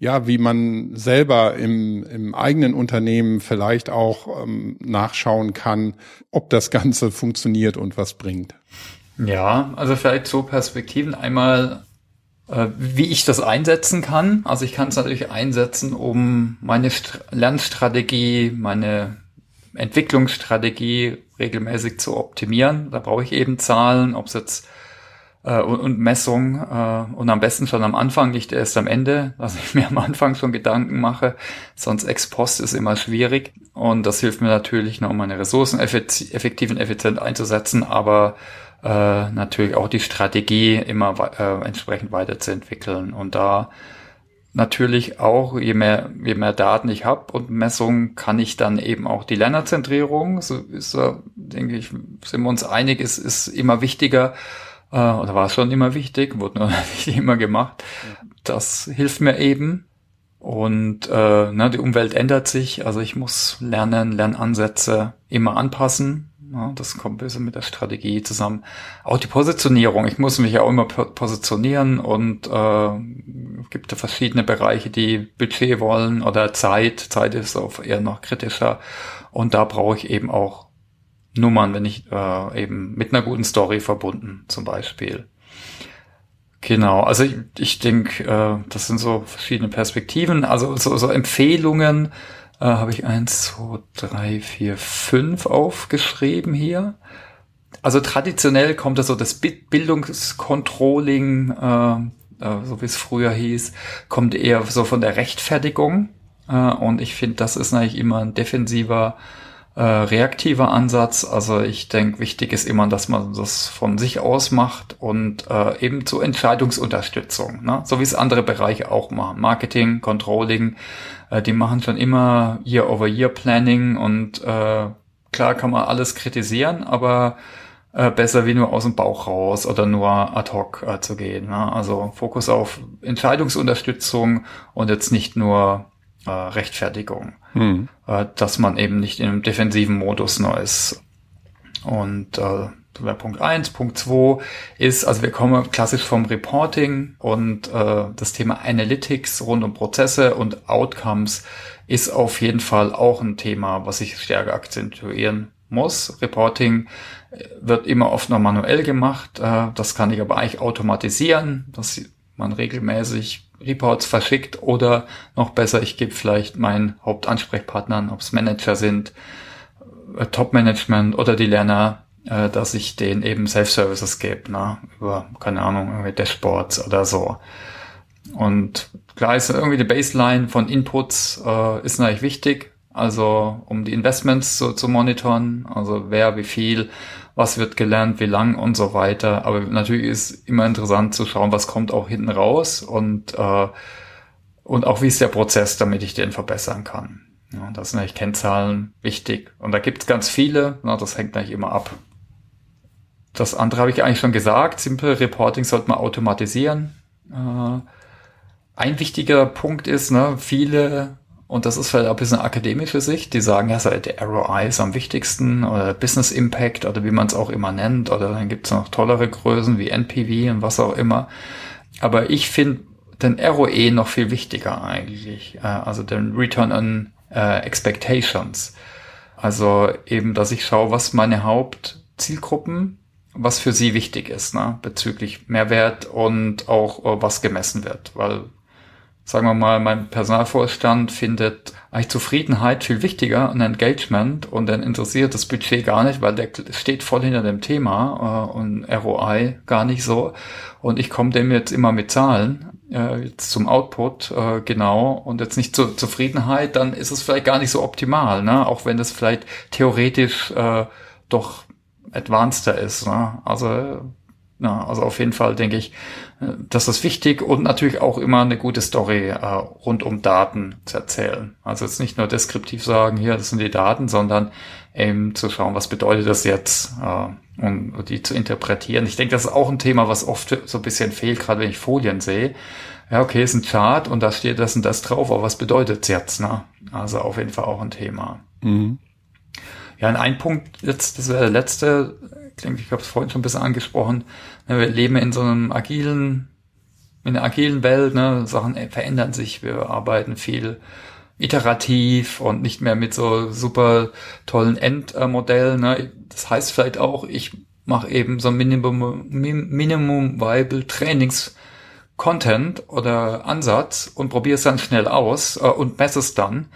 ja, wie man selber im, im eigenen Unternehmen vielleicht auch ähm, nachschauen kann, ob das Ganze funktioniert und was bringt? Ja, also vielleicht so Perspektiven. Einmal, äh, wie ich das einsetzen kann. Also ich kann es natürlich einsetzen, um meine St Lernstrategie, meine Entwicklungsstrategie regelmäßig zu optimieren. Da brauche ich eben Zahlen, ob es jetzt äh, und, und Messung äh, und am besten schon am Anfang, nicht erst am Ende, dass ich mir am Anfang schon Gedanken mache, sonst ex post ist immer schwierig. Und das hilft mir natürlich noch, meine Ressourcen effektiv und effizient einzusetzen, aber äh, natürlich auch die Strategie immer äh, entsprechend weiterzuentwickeln. Und da natürlich auch, je mehr, je mehr Daten ich habe und Messungen, kann ich dann eben auch die Lernerzentrierung, so ist, denke ich, sind wir uns einig, ist, ist immer wichtiger, äh, oder war es schon immer wichtig, wurde nur nicht immer gemacht. Das hilft mir eben. Und äh, ne, die Umwelt ändert sich, also ich muss lernen, Lernansätze immer anpassen. Ja, das kommt ein bisschen mit der Strategie zusammen. Auch die Positionierung. Ich muss mich ja auch immer positionieren und äh, gibt ja verschiedene Bereiche, die Budget wollen oder Zeit. Zeit ist auch eher noch kritischer. Und da brauche ich eben auch Nummern, wenn ich äh, eben mit einer guten Story verbunden, zum Beispiel. Genau, also ich, ich denke, äh, das sind so verschiedene Perspektiven. Also so, so Empfehlungen äh, habe ich eins, zwei, drei, vier, fünf aufgeschrieben hier. Also traditionell kommt das so das Bildungscontrolling, äh, äh, so wie es früher hieß, kommt eher so von der Rechtfertigung. Äh, und ich finde, das ist eigentlich immer ein defensiver äh, reaktiver Ansatz. Also ich denke, wichtig ist immer, dass man das von sich aus macht und äh, eben zur Entscheidungsunterstützung, ne? so wie es andere Bereiche auch machen. Marketing, Controlling, äh, die machen schon immer Year-over-Year-Planning und äh, klar kann man alles kritisieren, aber äh, besser wie nur aus dem Bauch raus oder nur ad hoc äh, zu gehen. Ne? Also Fokus auf Entscheidungsunterstützung und jetzt nicht nur äh, Rechtfertigung, hm. äh, dass man eben nicht in einem defensiven Modus nur ist. Und äh, Punkt eins. Punkt zwei ist, also wir kommen klassisch vom Reporting und äh, das Thema Analytics rund um Prozesse und Outcomes ist auf jeden Fall auch ein Thema, was ich stärker akzentuieren muss. Reporting äh, wird immer oft noch manuell gemacht. Äh, das kann ich aber eigentlich automatisieren, dass man regelmäßig Reports verschickt oder noch besser, ich gebe vielleicht meinen Hauptansprechpartnern, ob es Manager sind, äh, Top-Management oder die Lerner, äh, dass ich denen eben Self-Services gebe, ne? über, keine Ahnung, irgendwie Dashboards oder so. Und klar ist irgendwie die Baseline von Inputs äh, ist natürlich wichtig, also um die Investments zu, zu monitoren, also wer wie viel was wird gelernt, wie lang und so weiter. Aber natürlich ist immer interessant zu schauen, was kommt auch hinten raus und, äh, und auch wie ist der Prozess, damit ich den verbessern kann. Ja, das sind eigentlich Kennzahlen wichtig. Und da gibt es ganz viele, na, das hängt eigentlich immer ab. Das andere habe ich eigentlich schon gesagt, Simple Reporting sollte man automatisieren. Äh, ein wichtiger Punkt ist, ne, viele und das ist vielleicht auch ein bisschen akademische Sicht, die sagen, ja, der ROI ist am wichtigsten oder Business Impact oder wie man es auch immer nennt. Oder dann gibt es noch tollere Größen wie NPV und was auch immer. Aber ich finde den ROE noch viel wichtiger eigentlich. Äh, also den Return on äh, Expectations. Also eben, dass ich schaue, was meine Hauptzielgruppen, was für sie wichtig ist, ne, bezüglich Mehrwert und auch äh, was gemessen wird. Weil sagen wir mal, mein Personalvorstand findet eigentlich Zufriedenheit viel wichtiger und Engagement und dann interessiert das Budget gar nicht, weil der steht voll hinter dem Thema äh, und ROI gar nicht so. Und ich komme dem jetzt immer mit Zahlen äh, jetzt zum Output äh, genau und jetzt nicht zur Zufriedenheit, dann ist es vielleicht gar nicht so optimal, ne? auch wenn es vielleicht theoretisch äh, doch advanceder ist. Ne? Also ja, also auf jeden Fall denke ich, äh, das ist wichtig und natürlich auch immer eine gute Story äh, rund um Daten zu erzählen. Also jetzt nicht nur deskriptiv sagen, hier, das sind die Daten, sondern eben zu schauen, was bedeutet das jetzt äh, und die zu interpretieren. Ich denke, das ist auch ein Thema, was oft so ein bisschen fehlt, gerade wenn ich Folien sehe. Ja, okay, ist ein Chart und da steht das und das drauf, aber was bedeutet es jetzt? Ne? Also auf jeden Fall auch ein Thema. Mhm. Ja, und ein Punkt jetzt, das wäre der letzte, denke, ich habe es vorhin schon ein bisschen angesprochen, ne, wir leben in so einem agilen, in einer agilen Welt, ne, Sachen verändern sich, wir arbeiten viel iterativ und nicht mehr mit so super tollen Endmodellen. Ne. Das heißt vielleicht auch, ich mache eben so Minimum, Minimum Viable Trainings Content oder Ansatz und probiere es dann schnell aus äh, und messe es dann.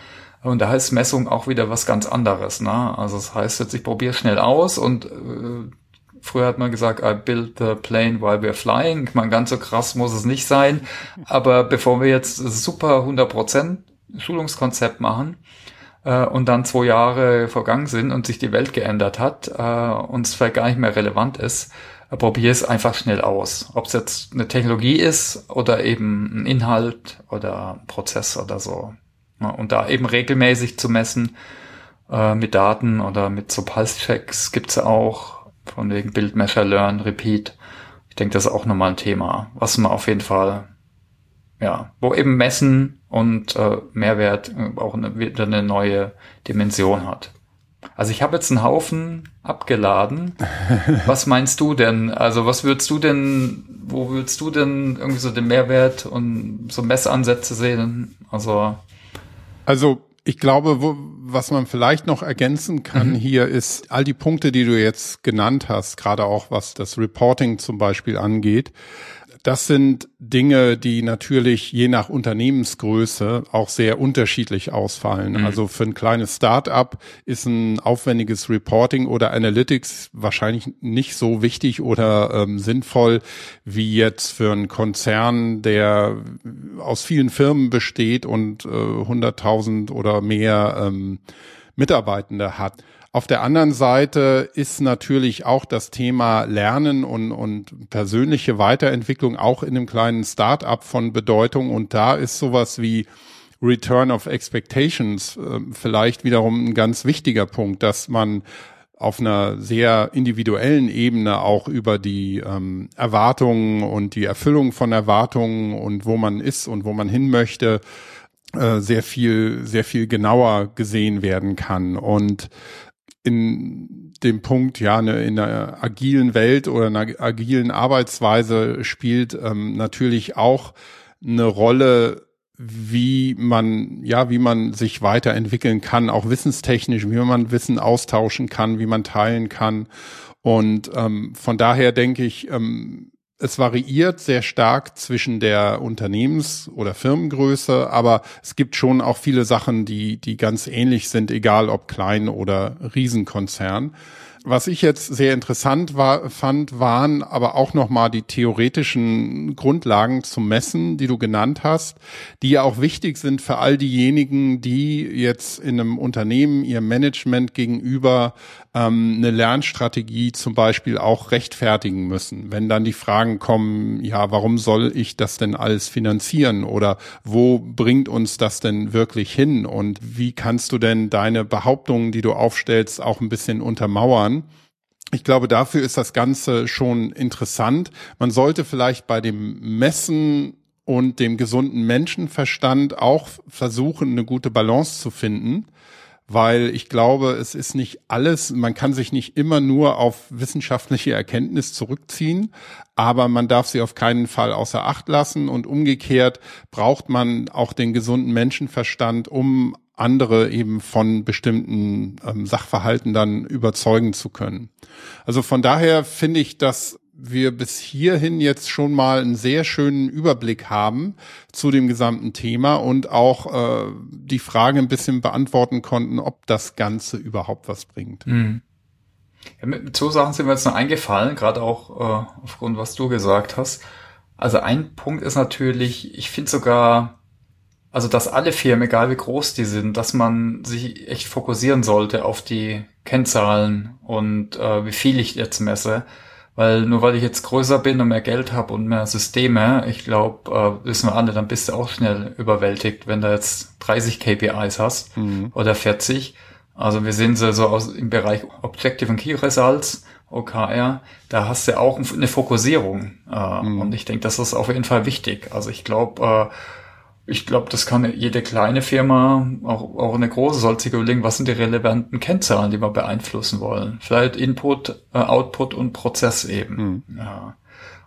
Und da heißt Messung auch wieder was ganz anderes. Ne? Also das heißt jetzt, ich probiere schnell aus und äh, früher hat man gesagt, I build the plane while we're flying. Ich meine, ganz so krass muss es nicht sein. Aber bevor wir jetzt super 100% Schulungskonzept machen äh, und dann zwei Jahre vergangen sind und sich die Welt geändert hat äh, und es vielleicht gar nicht mehr relevant ist, äh, probiere es einfach schnell aus. Ob es jetzt eine Technologie ist oder eben ein Inhalt oder ein Prozess oder so. Und da eben regelmäßig zu messen äh, mit Daten oder mit so Pulse-Checks gibt's auch, von wegen Build, Measure, Learn, Repeat. Ich denke, das ist auch nochmal ein Thema, was man auf jeden Fall, ja, wo eben Messen und äh, Mehrwert äh, auch eine, wieder eine neue Dimension hat. Also ich habe jetzt einen Haufen abgeladen. Was meinst du denn? Also was würdest du denn, wo würdest du denn irgendwie so den Mehrwert und so Messansätze sehen? Also also ich glaube, wo, was man vielleicht noch ergänzen kann mhm. hier ist all die Punkte, die du jetzt genannt hast, gerade auch was das Reporting zum Beispiel angeht. Das sind Dinge, die natürlich je nach Unternehmensgröße auch sehr unterschiedlich ausfallen. Mhm. Also für ein kleines Start-up ist ein aufwendiges Reporting oder Analytics wahrscheinlich nicht so wichtig oder ähm, sinnvoll wie jetzt für einen Konzern, der aus vielen Firmen besteht und äh, 100.000 oder mehr ähm, Mitarbeitende hat. Auf der anderen Seite ist natürlich auch das Thema Lernen und, und persönliche Weiterentwicklung auch in einem kleinen Start-up von Bedeutung. Und da ist sowas wie Return of Expectations äh, vielleicht wiederum ein ganz wichtiger Punkt, dass man auf einer sehr individuellen Ebene auch über die ähm, Erwartungen und die Erfüllung von Erwartungen und wo man ist und wo man hin möchte, äh, sehr viel, sehr viel genauer gesehen werden kann. Und in dem Punkt, ja, ne, in einer agilen Welt oder einer agilen Arbeitsweise spielt ähm, natürlich auch eine Rolle, wie man, ja, wie man sich weiterentwickeln kann, auch wissenstechnisch, wie man Wissen austauschen kann, wie man teilen kann. Und ähm, von daher denke ich, ähm, es variiert sehr stark zwischen der Unternehmens- oder Firmengröße, aber es gibt schon auch viele Sachen, die, die ganz ähnlich sind, egal ob klein oder Riesenkonzern. Was ich jetzt sehr interessant war, fand, waren aber auch nochmal die theoretischen Grundlagen zum Messen, die du genannt hast, die ja auch wichtig sind für all diejenigen, die jetzt in einem Unternehmen ihr Management gegenüber ähm, eine Lernstrategie zum Beispiel auch rechtfertigen müssen. Wenn dann die Fragen kommen, ja, warum soll ich das denn alles finanzieren oder wo bringt uns das denn wirklich hin und wie kannst du denn deine Behauptungen, die du aufstellst, auch ein bisschen untermauern? Ich glaube, dafür ist das Ganze schon interessant. Man sollte vielleicht bei dem Messen und dem gesunden Menschenverstand auch versuchen, eine gute Balance zu finden weil ich glaube, es ist nicht alles, man kann sich nicht immer nur auf wissenschaftliche Erkenntnis zurückziehen, aber man darf sie auf keinen Fall außer Acht lassen und umgekehrt braucht man auch den gesunden Menschenverstand, um andere eben von bestimmten ähm, Sachverhalten dann überzeugen zu können. Also von daher finde ich das wir bis hierhin jetzt schon mal einen sehr schönen Überblick haben zu dem gesamten Thema und auch äh, die Frage ein bisschen beantworten konnten, ob das Ganze überhaupt was bringt. Mhm. Ja, mit zwei Sachen sind mir jetzt noch eingefallen, gerade auch äh, aufgrund, was du gesagt hast. Also ein Punkt ist natürlich, ich finde sogar, also dass alle Firmen, egal wie groß die sind, dass man sich echt fokussieren sollte auf die Kennzahlen und äh, wie viel ich jetzt messe weil nur weil ich jetzt größer bin und mehr Geld habe und mehr Systeme, ich glaube, äh, wissen wir alle, dann bist du auch schnell überwältigt, wenn du jetzt 30 KPIs hast mhm. oder 40. Also wir sehen sie so aus im Bereich Objective and Key Results, OKR, da hast du auch eine Fokussierung. Äh, mhm. Und ich denke, das ist auf jeden Fall wichtig. Also ich glaube, äh, ich glaube, das kann jede kleine Firma, auch, auch eine große, sollte sich überlegen, was sind die relevanten Kennzahlen, die wir beeinflussen wollen. Vielleicht Input, äh, Output und Prozess eben. Mhm. Ja.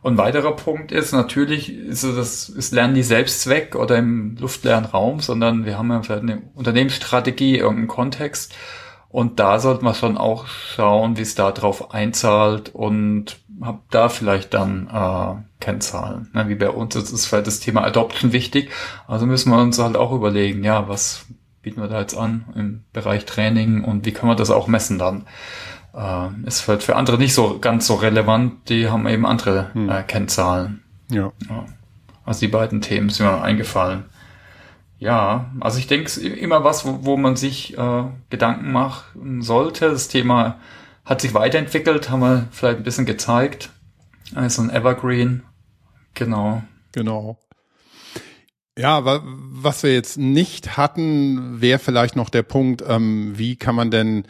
Und weiterer Punkt ist natürlich, ist das ist Lernen die Selbstzweck oder im luftleeren Raum, sondern wir haben ja vielleicht eine Unternehmensstrategie, irgendeinen Kontext. Und da sollte man schon auch schauen, wie es da drauf einzahlt und hab da vielleicht dann äh, Kennzahlen. Ne? Wie bei uns ist, ist vielleicht das Thema Adoption wichtig. Also müssen wir uns halt auch überlegen, ja, was bieten wir da jetzt an im Bereich Training und wie kann man das auch messen dann? Äh, ist vielleicht für andere nicht so ganz so relevant, die haben eben andere hm. äh, Kennzahlen. Ja. ja. Also die beiden Themen sind mir eingefallen. Ja, also ich denke, es ist immer was, wo, wo man sich äh, Gedanken machen sollte. Das Thema hat sich weiterentwickelt, haben wir vielleicht ein bisschen gezeigt. Also ein Evergreen. Genau. Genau. Ja, was wir jetzt nicht hatten, wäre vielleicht noch der Punkt, ähm, wie kann man denn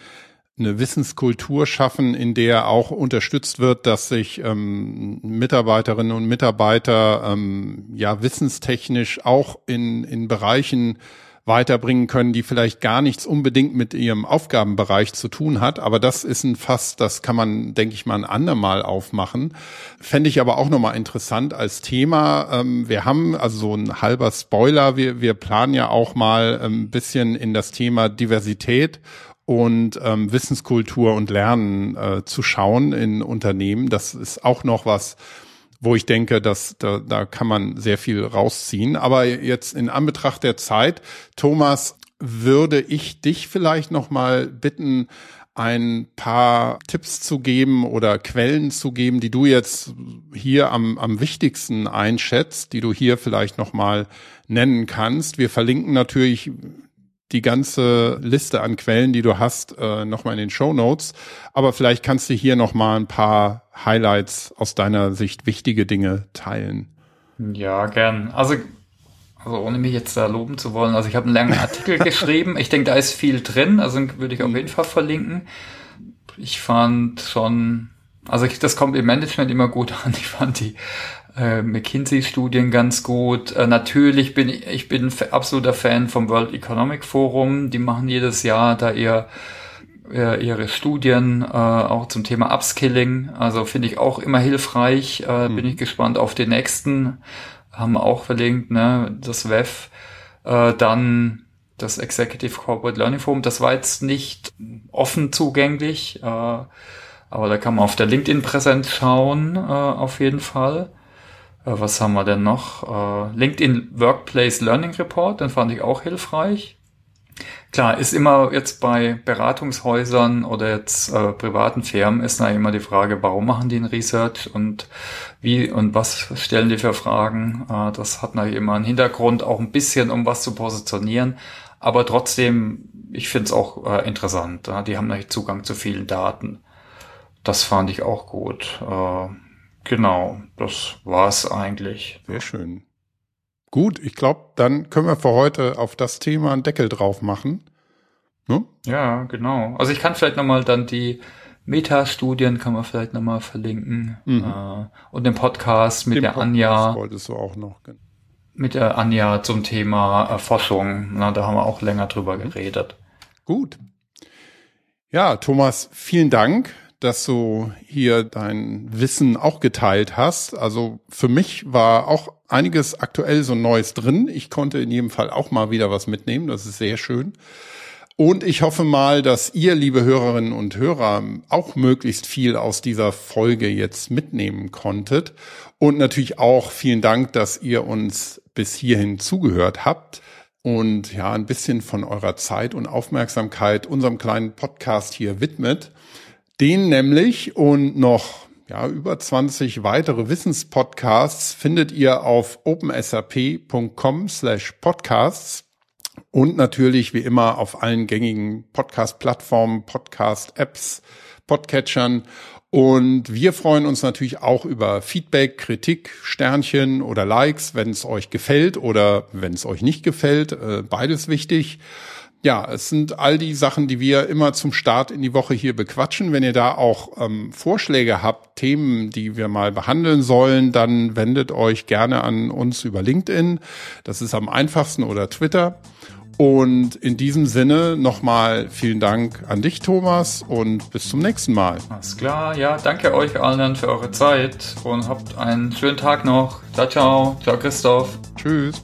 eine Wissenskultur schaffen, in der auch unterstützt wird, dass sich ähm, Mitarbeiterinnen und Mitarbeiter ähm, ja wissenstechnisch auch in, in Bereichen weiterbringen können, die vielleicht gar nichts unbedingt mit ihrem Aufgabenbereich zu tun hat. Aber das ist ein Fass, das kann man, denke ich mal, ein andermal aufmachen. Fände ich aber auch nochmal interessant als Thema. Ähm, wir haben also so ein halber Spoiler. Wir, wir planen ja auch mal ein bisschen in das Thema Diversität und ähm, Wissenskultur und Lernen äh, zu schauen in Unternehmen. Das ist auch noch was, wo ich denke, dass da, da kann man sehr viel rausziehen. Aber jetzt in Anbetracht der Zeit, Thomas, würde ich dich vielleicht noch mal bitten, ein paar Tipps zu geben oder Quellen zu geben, die du jetzt hier am, am wichtigsten einschätzt, die du hier vielleicht noch mal nennen kannst. Wir verlinken natürlich die ganze Liste an Quellen, die du hast, äh, nochmal in den Show Notes. Aber vielleicht kannst du hier nochmal ein paar Highlights aus deiner Sicht wichtige Dinge teilen. Ja, gern. Also, also ohne mich jetzt da loben zu wollen, also ich habe einen langen Artikel geschrieben. Ich denke, da ist viel drin, also würde ich auf jeden Fall verlinken. Ich fand schon, also ich, das kommt im Management immer gut an. Ich fand die äh, McKinsey-Studien ganz gut. Äh, natürlich bin ich, ich bin absoluter Fan vom World Economic Forum. Die machen jedes Jahr da ihr ihre Studien äh, auch zum Thema Upskilling. Also finde ich auch immer hilfreich. Äh, mhm. Bin ich gespannt auf den nächsten. Haben wir auch verlinkt, ne? Das WEF. Äh, dann das Executive Corporate Learning Forum. Das war jetzt nicht offen zugänglich, äh, aber da kann man auf der LinkedIn-Präsenz schauen, äh, auf jeden Fall. Äh, was haben wir denn noch? Äh, LinkedIn Workplace Learning Report, den fand ich auch hilfreich. Klar, ist immer jetzt bei Beratungshäusern oder jetzt äh, privaten Firmen ist da immer die Frage, warum machen die ein Research und wie und was stellen die für Fragen? Äh, das hat natürlich immer einen Hintergrund, auch ein bisschen, um was zu positionieren. Aber trotzdem, ich finde es auch äh, interessant. Ja? Die haben natürlich Zugang zu vielen Daten. Das fand ich auch gut. Äh, Genau, das war's eigentlich. Sehr schön. Gut, ich glaube, dann können wir für heute auf das Thema einen Deckel drauf machen. Ne? Ja, genau. Also ich kann vielleicht nochmal dann die Meta-Studien kann man vielleicht nochmal verlinken. Mhm. Äh, und den Podcast mit den der Podcast Anja. wolltest du auch noch. Mit der Anja zum Thema Forschung. Na, da haben wir auch länger drüber geredet. Gut. Ja, Thomas, vielen Dank dass du hier dein Wissen auch geteilt hast. Also für mich war auch einiges aktuell so Neues drin. Ich konnte in jedem Fall auch mal wieder was mitnehmen. Das ist sehr schön. Und ich hoffe mal, dass ihr, liebe Hörerinnen und Hörer, auch möglichst viel aus dieser Folge jetzt mitnehmen konntet. Und natürlich auch vielen Dank, dass ihr uns bis hierhin zugehört habt und ja, ein bisschen von eurer Zeit und Aufmerksamkeit unserem kleinen Podcast hier widmet. Den nämlich und noch ja, über 20 weitere Wissenspodcasts findet ihr auf opensap.com slash podcasts und natürlich wie immer auf allen gängigen Podcast-Plattformen, Podcast-Apps, Podcatchern. Und wir freuen uns natürlich auch über Feedback, Kritik, Sternchen oder Likes, wenn es euch gefällt oder wenn es euch nicht gefällt. Äh, beides wichtig ja, es sind all die Sachen, die wir immer zum Start in die Woche hier bequatschen. Wenn ihr da auch ähm, Vorschläge habt, Themen, die wir mal behandeln sollen, dann wendet euch gerne an uns über LinkedIn. Das ist am einfachsten oder Twitter. Und in diesem Sinne nochmal vielen Dank an dich, Thomas, und bis zum nächsten Mal. Alles klar, ja, danke euch allen für eure Zeit und habt einen schönen Tag noch. Ciao, ciao. Ciao, Christoph. Tschüss.